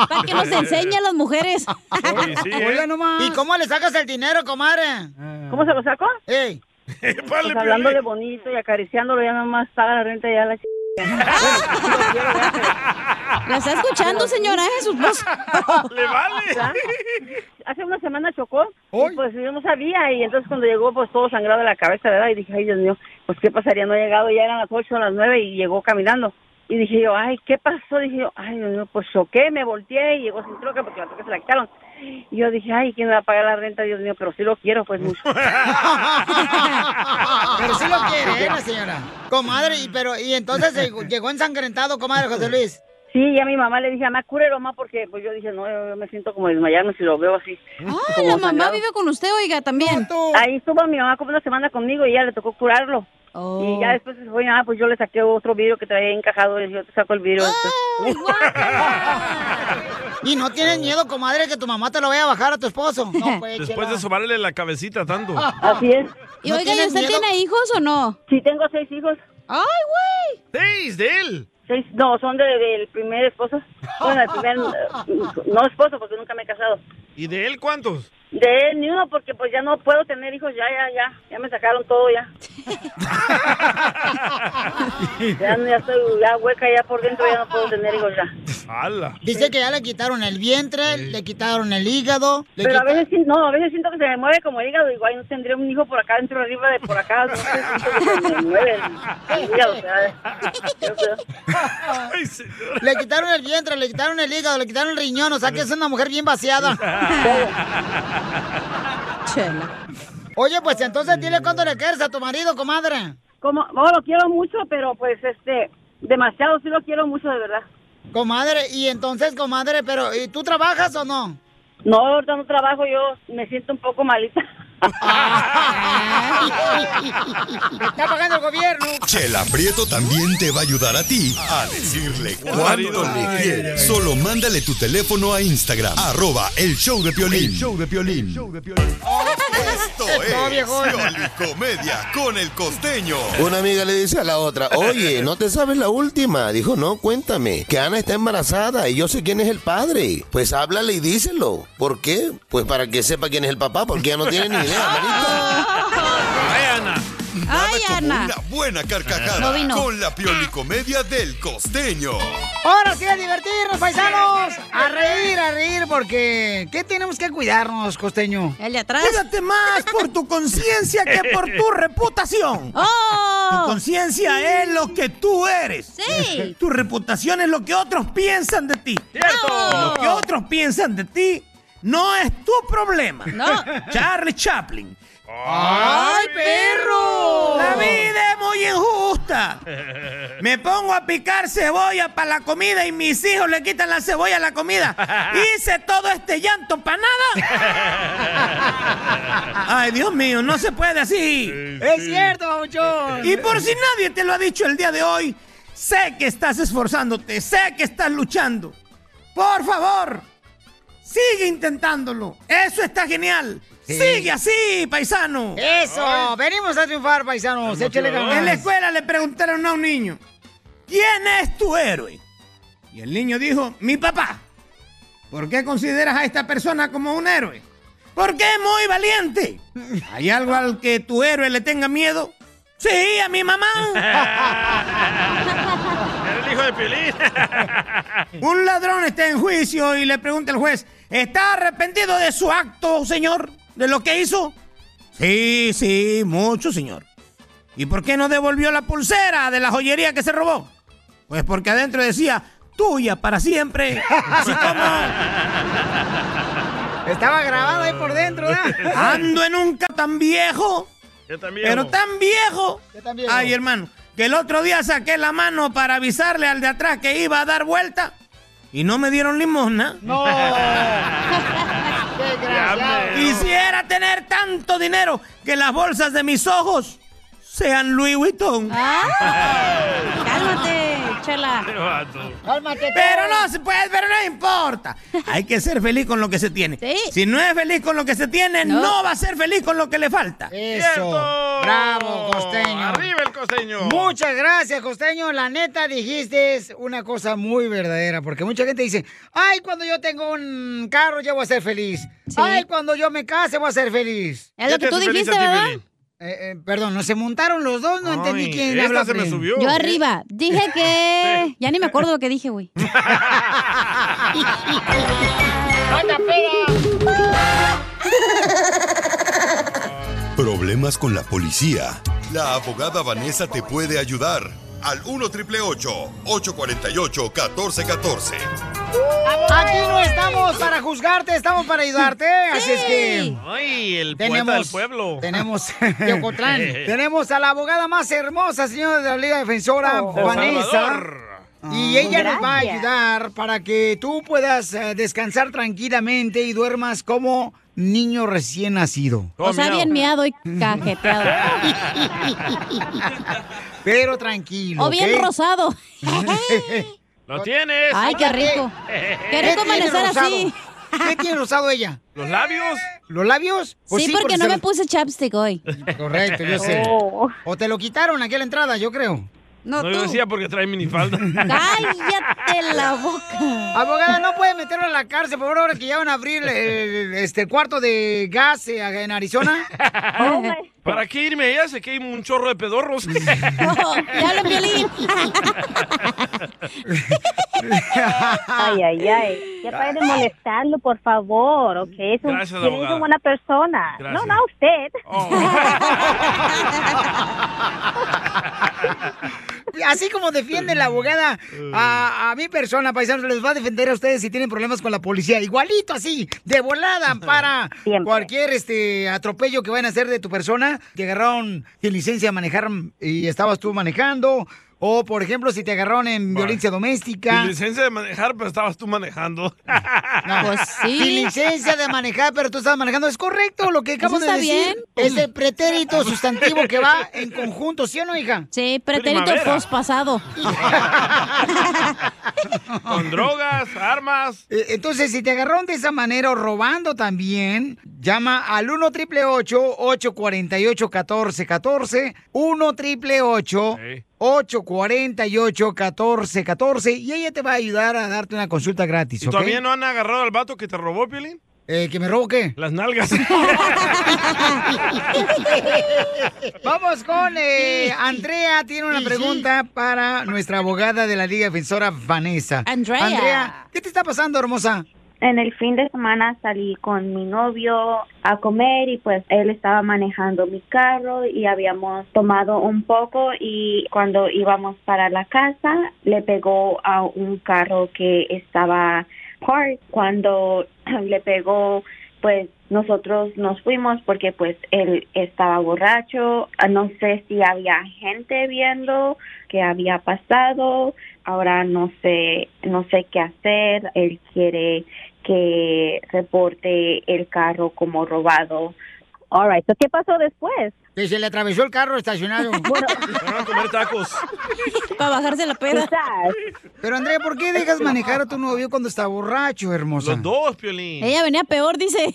Para que nos enseñe a las mujeres. Sí, sí, ¿eh? Oiga nomás. ¿Y cómo le sacas el dinero, comadre? ¿Cómo se lo sacó? ¡Ey! Pues hablándole bonito y acariciándolo, ya nomás paga la renta y ya la ch... ¿La está escuchando, señora? Su voz. ¡Le vale! ¿Ya? Hace una semana chocó, y pues yo no sabía, y entonces cuando llegó, pues todo sangrado de la cabeza, ¿verdad? Y dije, ay, Dios mío, pues qué pasaría, no he llegado, ya eran las 8 o las 9 y llegó caminando. Y dije yo, ay, ¿qué pasó? Dije yo, ay, Dios mío, pues choqué, me volteé y llegó sin troca porque la troca se la quitaron. Y yo dije, ay, ¿quién me va a pagar la renta? Dios mío, pero sí lo quiero, pues mucho. Pero sí lo quiere, ¿eh, la señora? Comadre, y, pero, y entonces eh, llegó ensangrentado, comadre José Luis. Sí, ya mi mamá le dije, mamá, cúrelo, mamá, porque pues yo dije, no, yo, yo me siento como desmayarme si lo veo así. Ah, la mamá sangrado. vive con usted, oiga, también. Ahí estuvo mi mamá como una semana conmigo y ya le tocó curarlo. Oh. Y ya después se fue, ah, pues yo le saqué otro vidrio que traía encajado y yo te saco el vidrio. después. Y no tienes miedo, comadre, que tu mamá te lo vaya a bajar a tu esposo. No, pues, Después chela. de sobarle la cabecita tanto. Así es. Y ¿No oiga, ¿y tienes usted miedo? tiene hijos o no? Sí, tengo seis hijos. ¡Ay, güey! ¡Seis de él! Seis, no, son de- del primer esposo. Bueno, el primer, no esposo, porque nunca me he casado. ¿Y de él cuántos? De él ni uno, porque pues ya no puedo tener hijos, ya, ya, ya. Ya me sacaron todo ya. ya, ya estoy ya hueca ya por dentro, ya no puedo tener hijos ya. ¡Hala! Dice que ya le quitaron el vientre, le quitaron el hígado. Le Pero a veces sí- no, a veces siento que se me mueve como el hígado, igual no tendría un hijo por acá dentro arriba de por acá, no sé, siento que se me mueve el, el hígado. Ay. Le quitaron el vientre, le quitaron el hígado, le quitaron el riñón, o sea que es una mujer bien vaciada. Chela. Oye, pues entonces dile cuánto le quieres a tu marido, comadre. Como, no, lo quiero mucho, pero pues este, demasiado, sí lo quiero mucho de verdad. Comadre, y entonces, comadre, pero ¿y tú trabajas o no? No, ahorita no trabajo, yo me siento un poco malita. Me está pagando el gobierno. Chela Prieto también te va a ayudar a ti a decirle cuánto le quieres. Solo mándale tu teléfono a Instagram, arroba el show de Piolín. show de Piolín. Esto Es. Comedia con el costeño. Una amiga le dice a la otra, oye, ¿no te sabes la última? Dijo, no, cuéntame, que Ana está embarazada y yo sé quién es el padre. Pues háblale y díselo. ¿Por qué? Pues para que sepa quién es el papá, porque ella no tiene ni idea, manito. Ay, Ana. Nada Ay, como Ana. una buena carcajada No vino. con la piolicomedia del costeño. Ahora sí a divertirnos, paisanos. A reír, a reír, porque ¿qué tenemos que cuidarnos, costeño? El de atrás. Cuídate más por tu conciencia que por tu reputación. ¡Oh! Tu conciencia es lo que tú eres. Sí. Tu reputación es lo que otros piensan de ti. ¡Cierto! Lo que otros piensan de ti no es tu problema. No. Charlie Chaplin. ¡Ay, perro! La vida es muy injusta. Me pongo a picar cebolla para la comida y mis hijos le quitan la cebolla a la comida. Hice todo este llanto para nada. Ay, Dios mío, no se puede así. Es cierto, babuchón. Y por si nadie te lo ha dicho el día de hoy, sé que estás esforzándote, sé que estás luchando. Por favor, sigue intentándolo. Eso está genial. Sí. Sigue así, paisano. Eso, venimos a triunfar, paisanos. Échale ganas. En la escuela le preguntaron a un niño, ¿quién es tu héroe? Y el niño dijo, mi papá. ¿Por qué consideras a esta persona como un héroe? Porque es muy valiente. ¿Hay algo al que tu héroe le tenga miedo? Sí, a mi mamá. Era el hijo de Piolín. Un ladrón está en juicio y le pregunta al juez, ¿está arrepentido de su acto, señor? ¿De lo que hizo? Sí, sí, mucho, señor. ¿Y por qué no devolvió la pulsera de la joyería que se robó? Pues porque adentro decía, tuya para siempre. Así como... Estaba grabado ahí por dentro, ¿verdad? Ando en un carro tan viejo, Yo también. pero tan viejo. Yo también. Ay, hermano, que el otro día saqué la mano para avisarle al de atrás que iba a dar vuelta y no me dieron limosna. No. Quisiera tener tanto dinero que las bolsas de mis ojos sean Louis Vuitton. Cálmate, chela. Cálmate. Pero no se puede, pero no importa. Hay que ser feliz con lo que se tiene. Sí. Si no es feliz con lo que se tiene, no, No. va a ser feliz con lo que le falta. Eso. ¡Cierto! Bravo, costeño. ¡Arriba el costeño! Muchas gracias, costeño. La neta dijiste una cosa muy verdadera, porque mucha gente dice, ay, cuando yo tengo un carro ya voy a ser feliz. Sí. Ay, cuando yo me case voy a ser feliz. Es lo ¿Qué que tú feliz dijiste. Piolín? Eh, eh, perdón, no se montaron los dos, no entendí quién esta habla se me subió. Yo arriba. Dije que... Ya ni me acuerdo lo que dije, güey. Problemas con la policía. La abogada Vanessa te puede ayudar. Al 1 triple 848 1414. Aquí no estamos para juzgarte, estamos para ayudarte. Así es que Ay, el poeta del tenemos, pueblo. tenemos, de Ocotlán. tenemos a la abogada más hermosa, señora de la Liga Defensora, De Vanessa. Y ella nos va a ayudar para que tú puedas eh, descansar tranquilamente y duermas como niño recién nacido. Todo O sea, miado. bien miado y cajeteado. Pero tranquilo. O bien rosado. ¡Lo tienes! Ay, qué rico. Qué rico amanecer así. ¿Qué tiene rosado ella? ¿Los labios? ¿Los labios? Pues sí, porque no me los- puse chapstick hoy. Correcto, yo sé. Oh. O te lo quitaron aquí a la entrada, yo creo. No, No, tú. yo decía porque trae minifalda. Cállate la boca. Abogada, no puede meterlo en la cárcel, por favor, ahora que ya van a abrir el, este, el cuarto de gas eh, en Arizona. Oh, my- ¿Para qué irme? Ella se quema un chorro de pedorros. Oh, ya habla violín. Ay, ay, ay. Ya pare de molestarlo, por favor, ¿ok? Es un, Gracias, es una buena persona. Gracias. No, no, usted. Oh. Así como defiende la abogada a, a mi persona, paisanos, les va a defender a ustedes si tienen problemas con la policía. Igualito así, de volada para Siempre. cualquier este atropello que vayan a hacer de tu persona. Te agarraron sin licencia de manejar y estabas tú manejando. O, por ejemplo, si te agarraron en violencia doméstica. Sin licencia de manejar, pero estabas tú manejando. No. Pues sí. Sin licencia de manejar, pero tú estabas manejando. Es correcto lo que acabo Eso de está decir. bien. Es el pretérito sustantivo que va en conjunto, ¿sí o no, hija? Sí, pretérito pospasado. Con drogas, armas. Eh, Entonces, si te agarraron de esa manera o robando también, llama al 1 triple 848 1414 1 triple 848 1414 y ella te va a ayudar a darte una consulta gratis, ¿Y ¿ok? todavía no han agarrado al vato que te robó, Piolín? Eh, ¿Que me robo qué? Las nalgas. Vamos con eh, Andrea. Tiene una pregunta para nuestra abogada de la Liga Defensora, Vanessa. Andrea. Andrea, ¿qué te está pasando, hermosa? En el fin de semana salí con mi novio a comer y pues él estaba manejando mi carro y habíamos tomado un poco y cuando íbamos para la casa le pegó a un carro que estaba parked. Cuando le pegó pues nosotros nos fuimos porque pues él estaba borracho, no sé si había gente viendo qué había pasado, ahora no sé, no sé qué hacer, él quiere que reporte el carro como robado. Alright, ¿qué pasó después? Que se le atravesó el carro estacionado. Fueron a comer tacos. Para bajarse la peda. Pero Andrea, ¿por qué dejas manejar a tu novio cuando está borracho, hermosa? Los dos, Piolín. Ella venía peor, dice.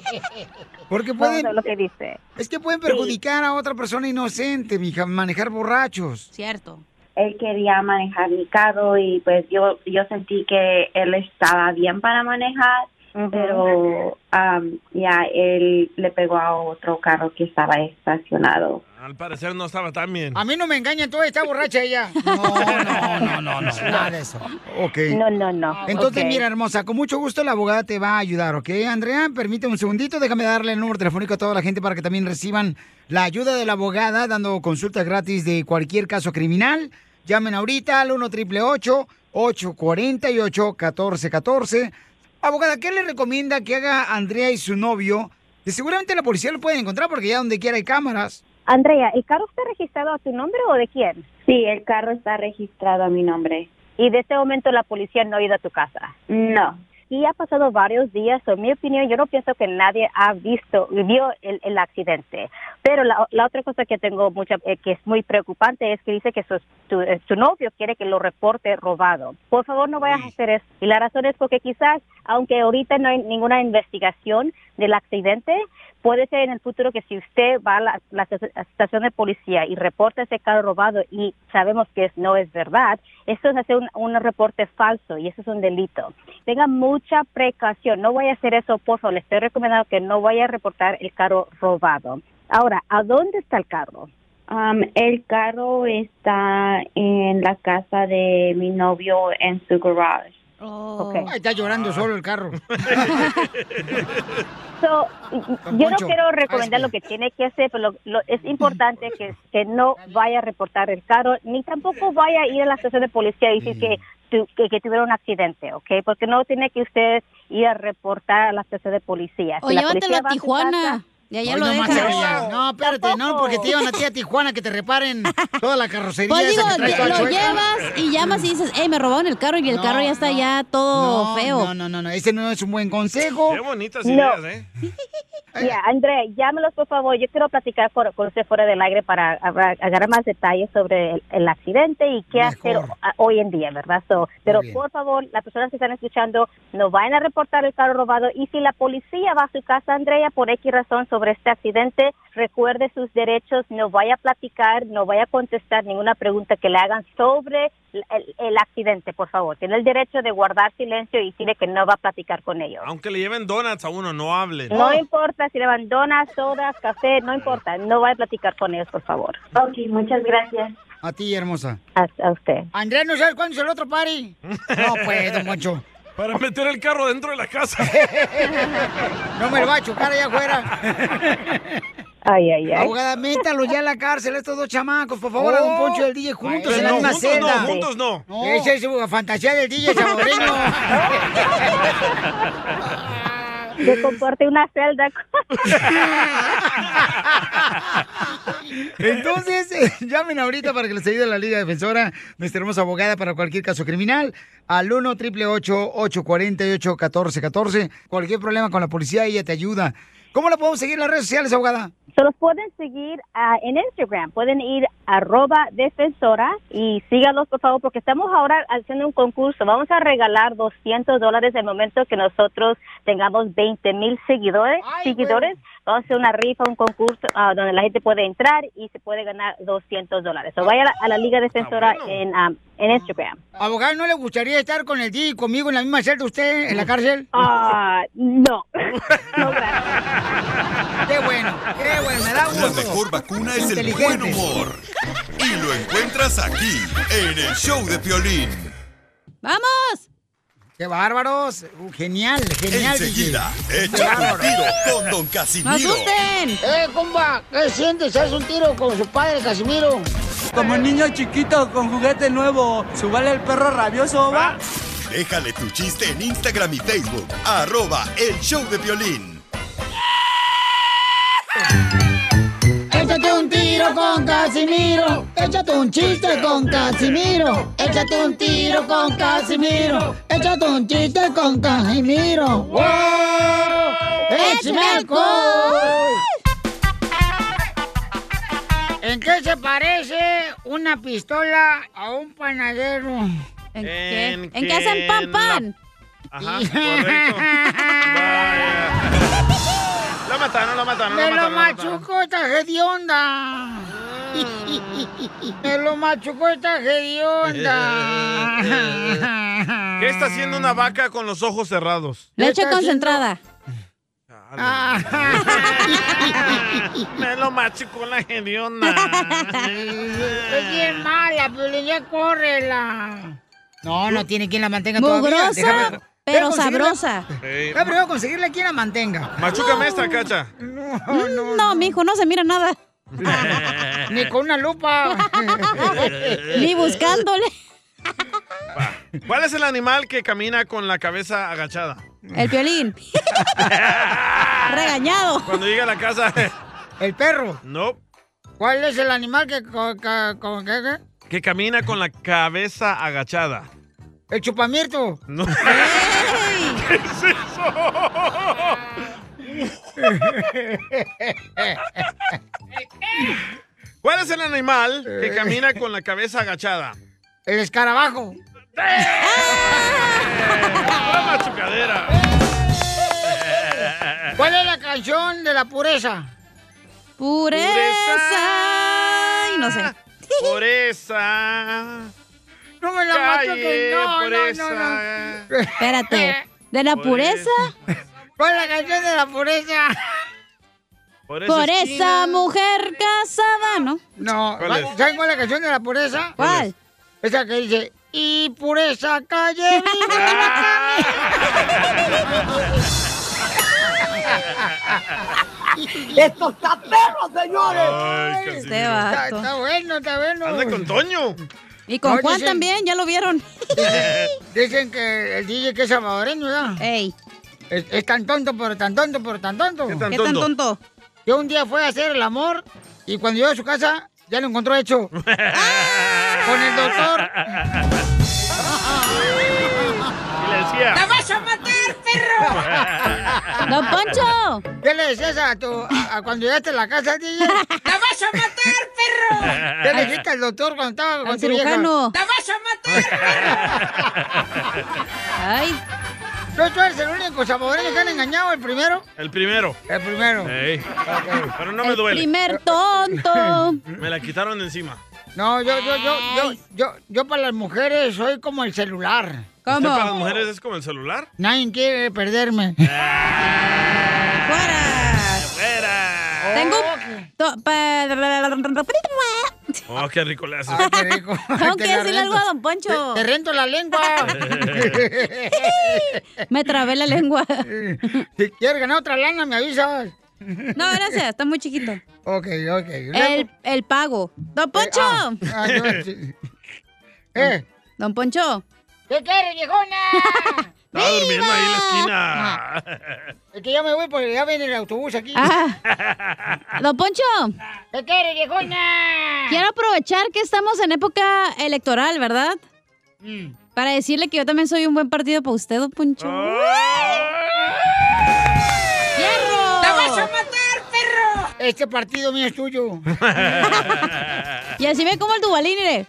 Porque pueden... No, no, lo que dice. Es que pueden perjudicar a otra persona inocente, mija, manejar borrachos. Cierto. Él quería manejar mi carro y pues yo yo sentí que él estaba bien para manejar, pero am, ya él le pegó a otro carro que estaba estacionado. Al parecer no estaba tan bien. A mí no me engañan, toda está borracha ella. No, no, no, no, no, nada de eso. Ok. No, no, no. Entonces, Ok. mira, hermosa, con mucho gusto la abogada te va a ayudar, ¿ok? Andrea, permíteme un segundito, déjame darle el número telefónico a toda la gente para que también reciban la ayuda de la abogada dando consultas gratis de cualquier caso criminal. Llamen ahorita al 1 888 848 1414 Abogada, ¿qué le recomienda que haga Andrea y su novio? Que seguramente la policía lo puede encontrar porque ya donde quiera hay cámaras. Andrea, ¿el carro está registrado a tu nombre o de quién? Sí, el carro está registrado a mi nombre. ¿Y de este momento la policía no ha ido a tu casa? No. Y ha pasado varios días, en mi opinión, yo no pienso que nadie ha visto, vio el, el accidente. Pero la, la otra cosa que tengo mucha, eh, que es muy preocupante es que dice que su, tu, eh, su novio quiere que lo reporte robado. Por favor, no vayas a hacer eso. Y la razón es porque quizás, aunque ahorita no hay ninguna investigación del accidente, puede ser en el futuro que si usted va a la, estación de policía y reporta ese carro robado y sabemos que no es verdad, eso es hacer un, un reporte falso y eso es un delito. Tenga mucha precaución, no vaya a hacer eso, por favor, le estoy recomendando que no vaya a reportar el carro robado. Ahora, ¿a dónde está el carro? Um, el carro está en la casa de mi novio en su garage. Ay, está llorando solo el carro. So, yo no quiero recomendar lo que tiene que hacer, pero lo- lo- es importante que, que no vaya a reportar el carro, ni tampoco vaya a ir a la estación de policía y decir que, tu- que, que tuvieron un accidente, ¿ok? Porque no tiene que usted ir a reportar a la estación de policía. O Si la llévatelo policía a Tijuana. Casa- Y allá Ay, lo no más dejas. allá. No, espérate, no, porque te llevan a ti a Tijuana que te reparen toda la carrocería Pues digo, esa que lo chueca. llevas y llamas y dices, hey, me robaron el carro y el carro ya está ya todo No, feo. No, no, no, no, ese no es un buen consejo. Qué bonitas No. ideas, ¿eh? Ya, André, llámelos por favor. Yo quiero platicar por- con usted fuera del aire para agarrar más detalles sobre el, el accidente y qué hacer a- hoy en día, ¿verdad? So, pero por favor, las personas que están escuchando, no vayan a reportar el carro robado. Y si la policía va a su casa, Andrea, por X razón sobre este accidente, recuerde sus derechos, no vaya a platicar, no vaya a contestar ninguna pregunta que le hagan sobre el, el- el accidente, por favor. Tiene el derecho de guardar silencio y decirle que no va a platicar con ellos. Aunque le lleven donuts a uno, no hablen. No importa si le van donas, sodas, café, no importa. No vaya a platicar con ellos, por favor. Ok, muchas gracias. A ti, hermosa. A, a usted. Andrea, ¿no sabes cuándo es el otro party? No, pues, don Poncho. Para meter el carro dentro de la casa. No me lo va a chocar allá afuera. Ay, ay, ay. Abogada, métalo ya a la cárcel estos dos chamacos, por favor, a don Poncho y el DJ juntos en la No, misma juntos celda. no, juntos no. Esa es una fantasía del DJ salvadoreño. De comporte una celda. Entonces, eh, llamen ahorita para que les ayude la Liga Defensora, nuestra hermosa abogada para cualquier caso criminal, al 1 888 848 1414 Cualquier problema con la policía, ella te ayuda. ¿Cómo la podemos seguir en las redes sociales, abogada? Se los pueden seguir ah, en Instagram. Pueden ir arroba defensora y sígalos, por favor, porque estamos ahora haciendo un concurso. Vamos a regalar 200 dólares el momento que nosotros tengamos 20 mil seguidores. seguidores. A hacer una rifa, un concurso ah, donde la gente puede entrar y se puede ganar 200 dólares. O vaya a la, a la Liga Defensora en, ah, en Instagram. Abogada, ¿no le gustaría estar con el DJ y conmigo en la misma celda usted en la cárcel? Ah, no. Qué bueno, qué bueno, me da La mejor vacuna es el buen humor. Y lo encuentras aquí, en el show de Piolín. ¡Vamos! ¡Qué bárbaros! Uh, genial, genial. Enseguida, échate un tiro con Don Casimiro. ¡Eh, compa! ¿Qué sientes? ¿Haz un tiro con su padre, Casimiro? Como niño chiquito con juguete nuevo, ¿subale el perro rabioso, va? Déjale tu chiste en Instagram y Facebook. Arroba el show de Piolín. Tiro con Casimiro. Échate un chiste con Casimiro. Échate un tiro con Casimiro. Échate un chiste con Casimiro. ¡Wow! ¡Échame! ¿En qué se parece una pistola a un panadero? ¿En qué? ¿En ¿En qué hacen pan pan? Ajá, correcto. Lo mataron, lo mataron, Me lo machucó esta hedionda. Me lo machucó esta hedionda. ¿Qué está haciendo una vaca con los ojos cerrados? Leche concentrada. Me lo machucó la hedionda. Es bien mala, pero ya córrela. No, no tiene quien la mantenga todavía. Déjame- pero sabrosa. Déjame primero conseguirle quien la mantenga. Machúcame esta, cacha. Mm, No, mijo, no se mira nada. Ni con una lupa. Ni buscándole. ¿Cuál es el animal que camina con la cabeza agachada? El violín. Regañado. Cuando llega a la casa. El perro. No. ¿Cuál es el animal que... qué, qué? Que camina con la cabeza agachada. El chupamirto. No. ¿Qué es ¿Cuál es el animal que camina con la cabeza agachada? El escarabajo. ¡Pura machucadera! ¿Cuál es la canción de la pureza? Pureza. Ay, no sé. Pureza. No me la Calle, machuques, no, no, pureza. no, no. Espérate. ¿De la pureza? ¿Cuál es la canción de la pureza? Por Por esa mujer casada, ¿no? No, ¿Cuál es? ¿saben cuál es la canción de la pureza? ¿Cuál? Esa que dice, y pureza calle ¡Esto está perro, señores! Ay, casi Este. Está, está bueno, está bueno. Anda con Toño. Y con No, Juan dicen- también, ya lo vieron. Dicen que el DJ que es salvadoreño, ¿verdad? Ey, Es, es tan tonto, pero tan tonto, pero tan tonto. ¿Qué tan ¿qué tan tonto? tonto? Que un día fue a hacer el amor y cuando llegó a su casa ya lo encontró hecho. Con el doctor. Y le decía. vas a matar, perro! ¡Don Poncho! ¿Qué le decías a, tu, a, a cuando llegaste a la casa, DJ? ¡La vas a matar, perro! ¿Qué le dijiste al doctor cuando estaba con tu cirujano. ¡La vas a matar, Ay, ¿Tú, tú eres el único salvadoreño que han engañado, el primero? El primero. El primero. Ey. Pero no me el duele. primer tonto. Me la quitaron de encima. No, yo, yo, yo, yo, yo, yo para las mujeres soy como el celular. ¿Usted para las ¿Cómo? mujeres es como el celular? Nadie quiere perderme. ¡Fuera! ¡Fuera! Tengo... Pa- Oh, qué rico le haces. Ah, qué rico. Tengo Te que decirle algo a Don Poncho. Te, te rento la lengua. Me trabé la lengua. si quieres ganar otra lana, me avisas. No, gracias, está muy chiquito. Ok, ok. El, el pago. Don Poncho. Ah, ah, sí. ¿Eh? Don Poncho. ¿Qué quieres, viejona? Estaba durmiendo ahí en la esquina. Es que ya me voy porque ya viene el autobús aquí. Ah. Don Poncho. ¿Qué quieres, viejona? Quiero aprovechar que estamos en época electoral, ¿verdad? Mm. Para decirle que yo también soy un buen partido para usted, Don Poncho. ¡Fierro! ¡La vas a matar, perro! Este partido mío es tuyo. Y así ve como el Dubalín, mire.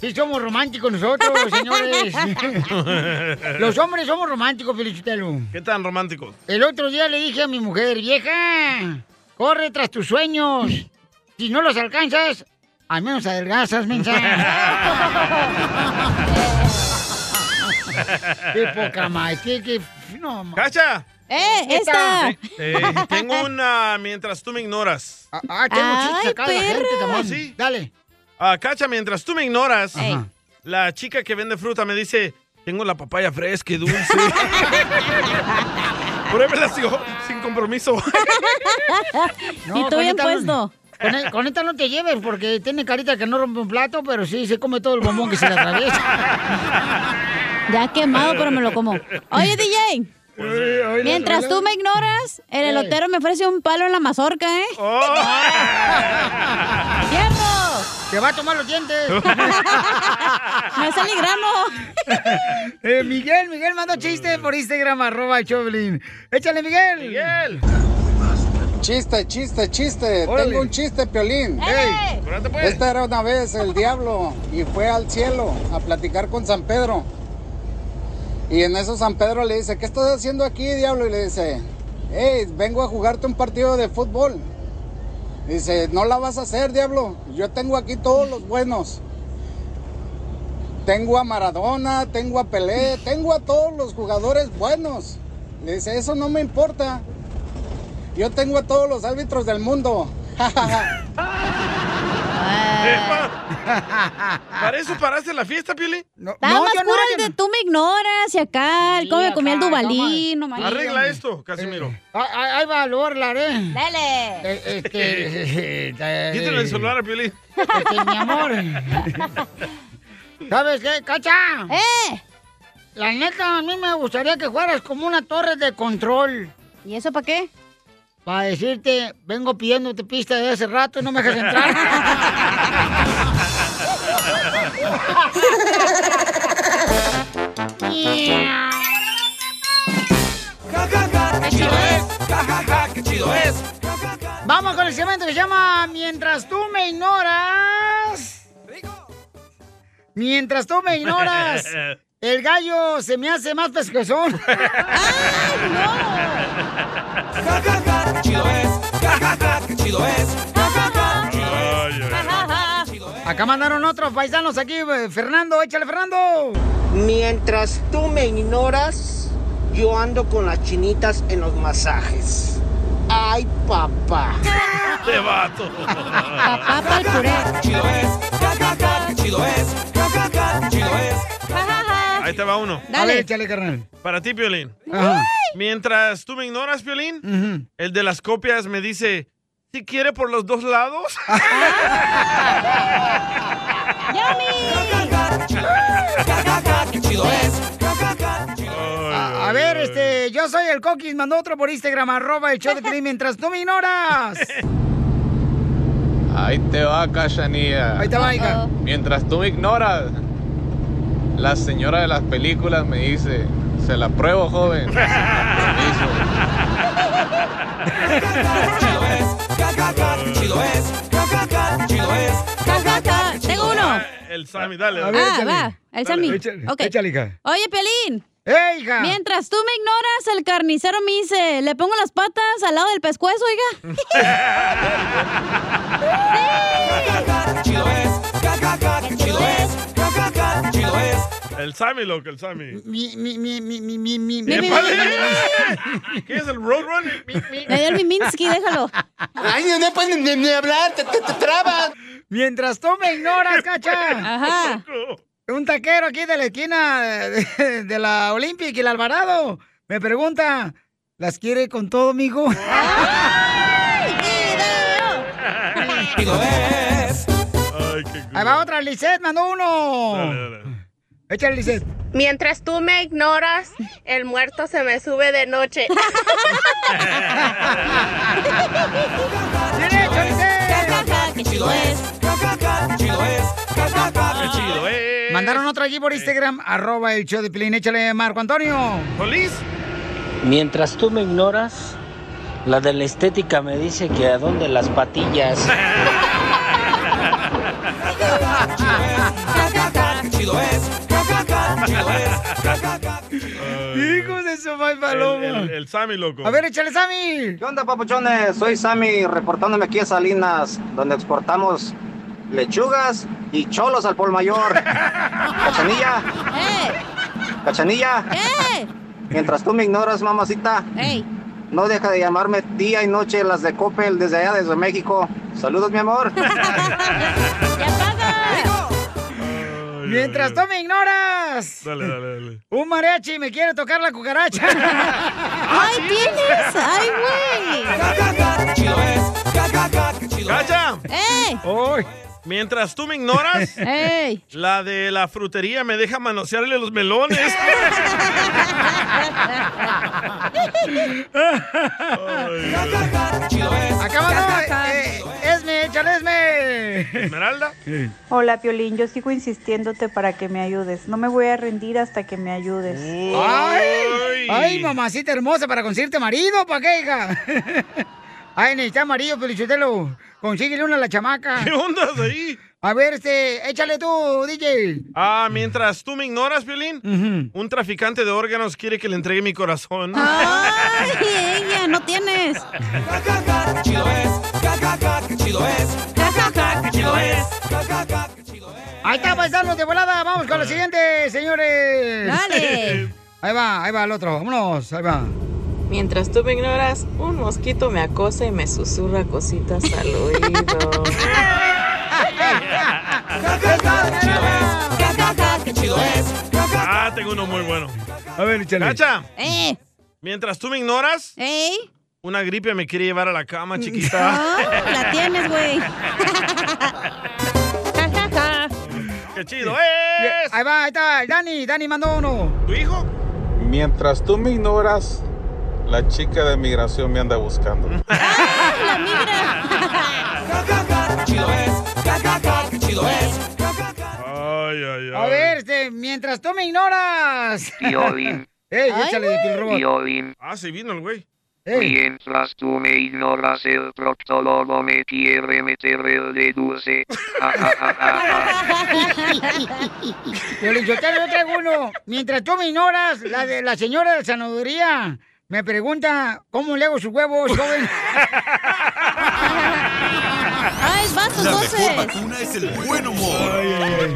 Sí, somos románticos nosotros, señores. Los hombres somos románticos, Felicitelo. ¿Qué tan románticos? El otro día le dije a mi mujer, vieja, corre tras tus sueños. Si no los alcanzas, al menos adelgazas, mensa. Qué poca más, qué, qué... No, ma- ¡Cacha! ¡Eh, esta! Eh, tengo una mientras tú me ignoras. Ah, tengo chistes acá de la gente también. ¿Oh, sí? Dale. Ah, Cacha, mientras tú me ignoras, Ajá. la chica que vende fruta me dice, tengo la papaya fresca y dulce. Pruébela sin, sin compromiso. Y tú bien no- puesto. Con, e- con esta no te lleves porque tiene carita que no rompe un plato, pero sí se come todo el bombón que se le atraviesa. Ya quemado, pero me lo como. Oye, DJ. Mientras tú me ignoras, el ¿Qué? elotero me ofrece un palo en la mazorca, ¿eh? Oh. ¡Te va a tomar los dientes! ¡Me sale grano! Eh, Miguel, Miguel mandó chiste por Instagram, arroba el Choplin. Échale, Miguel. Miguel. Chiste, chiste, chiste. Órale. Tengo un chiste, Piolín. ¡Ey! pues. Esta era una vez el diablo y fue al cielo a platicar con San Pedro. Y en eso San Pedro le dice, ¿qué estás haciendo aquí, diablo? Y le dice, hey, vengo a jugarte un partido de fútbol. Dice, no la vas a hacer, diablo. Yo tengo aquí todos los buenos. Tengo a Maradona, tengo a Pelé, tengo a todos los jugadores buenos. Dice, eso no me importa. Yo tengo a todos los árbitros del mundo. ¿Para eso paraste la fiesta, Pili? Estaba más cura el de tú me ignoras y acá, el cómo me comía el dubalín. No. Arregla esto, Casimiro. Ah, ah, Ahí va, lo voy a arreglar, ¿eh? Dale. Eh, Este, eh, Quítale el celular a Piolín. Este, mi amor. ¿Sabes qué, Cacha? ¡Eh! La neta, a mí me gustaría que fueras como una torre de control. ¿Y eso para qué? Para decirte, vengo pidiéndote pista desde hace rato y no me dejas entrar. ¡Qué chido es! ¡Qué chido es! Vamos con el segmento que se llama Mientras tú me ignoras. Mientras tú me ignoras, el gallo se me hace más pesquezón. ¡Ja, ja, ja! ¡Qué chido es! ¡Ja, ja, ja! ¡Qué chido es! ¡Ja, ja, ja! Acá mandaron otros paisanos aquí. eh, Fernando, échale, Fernando. Mientras tú me ignoras, yo ando con las chinitas en los masajes. Ay, papá. Te vato. Papá pa'l puré. chido es! ¡Ja, ja, ja! ¡Qué chido es! ¡Ja, ja, ja! ¡Qué chido es! Ahí te va uno. A ver, échale, carnal. Para ti, Piolín. Ajá. Mientras tú me ignoras, Piolín, el de las copias me dice, si quiere por los dos lados. ¡Qué chido es! A, a ver, este, yo soy el Coquis, mandó otro por Instagram, arroba el show de Piolín, mientras tú me ignoras. Ahí te va, Cachanilla. Ahí te va, hija. Mientras tú me ignoras, la señora de las películas me dice, se la pruebo, joven. Tengo uno. El Sammy, dale. Ah, va. El Sammy. Ok. Échale, hija. Oye, Pelín. ¡Ey, hija! Mientras tú me ignoras, el carnicero me dice, le pongo las patas al lado del pescuezo, oiga. ¡Qué El Sammy, loco, el Sammy. Mi, mi, mi, mi, mi, mi, mi, Mi, mi, ¡Épale! mi, ¿Qué es el Roadrun? Me dio el Miminsky, déjalo. Ay, no pueden ni, ni hablar, te, te, te trabas. Mientras tú me ignoras, cacha. Ajá. Un taquero aquí de la esquina de, de la Olympic y el Alvarado me pregunta, ¿las quiere con todo, mijo? Ay, qué Ahí va otra, Lisette mandó uno. Échale, Lisette. Mientras tú me ignoras, el muerto se me sube de noche. ¡Derecho, Lisette! ¡Qué chido es! ¡Ja, ja, ja! ¡Qué chido es! Chido, eh. Mandaron otra aquí por Instagram, arroba el show de Pilín. Échale, Marco Antonio. ¿Solís? Mientras tú me ignoras, la de la estética me dice que a dónde las patillas. ¡Qué chido es! ¡Qué chido es! Hijos de su mal El, paloma. el, el Sammy, loco. A ver, échale, Sammy. ¿Qué onda, papuchones? Soy Sammy, reportándome aquí a Salinas, donde exportamos lechugas y cholos al Pol Mayor. Cachanilla, ¡Eh! Cachanilla, ¡Eh! Mientras tú me ignoras, mamacita, no deja de llamarme día y noche las de Coppel desde allá, desde México. Saludos, mi amor. Mientras tú me ignoras. Dale, dale, dale. Un mariachi me quiere tocar la cucaracha. ¡Ay, tienes! ¡Ay, güey! ¡Cacha! ¡Ey! Mientras tú me ignoras, ¡Ey! la de la frutería me deja manosearle los melones. Acabado. Eh, Esme, échale Esme. Esmeralda. Hola, Piolín, yo sigo insistiéndote para que me ayudes. No me voy a rendir hasta que me ayudes. Ay, ay, mamacita hermosa, para conseguirte marido, ¿para qué, hija? Ay, necesita marido, Pelichotelo. Consíguele una a la chamaca. ¿Qué onda ahí? A ver, este, échale tú, DJ. Ah, mientras tú me ignoras, Violín, un traficante de órganos quiere que le entregue mi corazón. ¡Ay, ella! ¡No tienes! chido es, qué chido es, qué chido es. Ahí está, paisanos de volada. Vamos con la siguiente, señores. Dale. Ahí va, ahí va el otro. Vámonos, ahí va. Mientras tú me ignoras, un mosquito me acosa y me susurra cositas al oído. qué chido es. Ah, tengo uno muy bueno. A ver, échale. ¡Cacha! ¡Eh! Mientras tú me ignoras, ¡Ey! Una gripe me quiere llevar a la cama, chiquita. Ah, la tienes, güey. ¡Qué chido es! Ahí va, ahí está, Dani, Dani mandó uno. ¿Tu hijo? Mientras tú me ignoras, la chica de migración me anda buscando. ¡La migra! chido es, qué chido es. Ay, ay, ay. A ver, este, mientras tú me ignoras. Piolín. Ey, échale de Piel Robot. Piolín. Ah, sí vino el güey. Mientras tú me ignoras, el proctólogo me quiere meter el de dulce. Ja, ja, ja, Piolín, yo te traigo uno. Mientras tú me ignoras, la de la señora de la sanaduría me pregunta cómo le hago sus huevos, joven. ¡Ay, es vato, La entonces! mejor vacuna es el buen humor.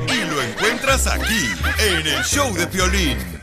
Y lo encuentras aquí, en el show de Piolín.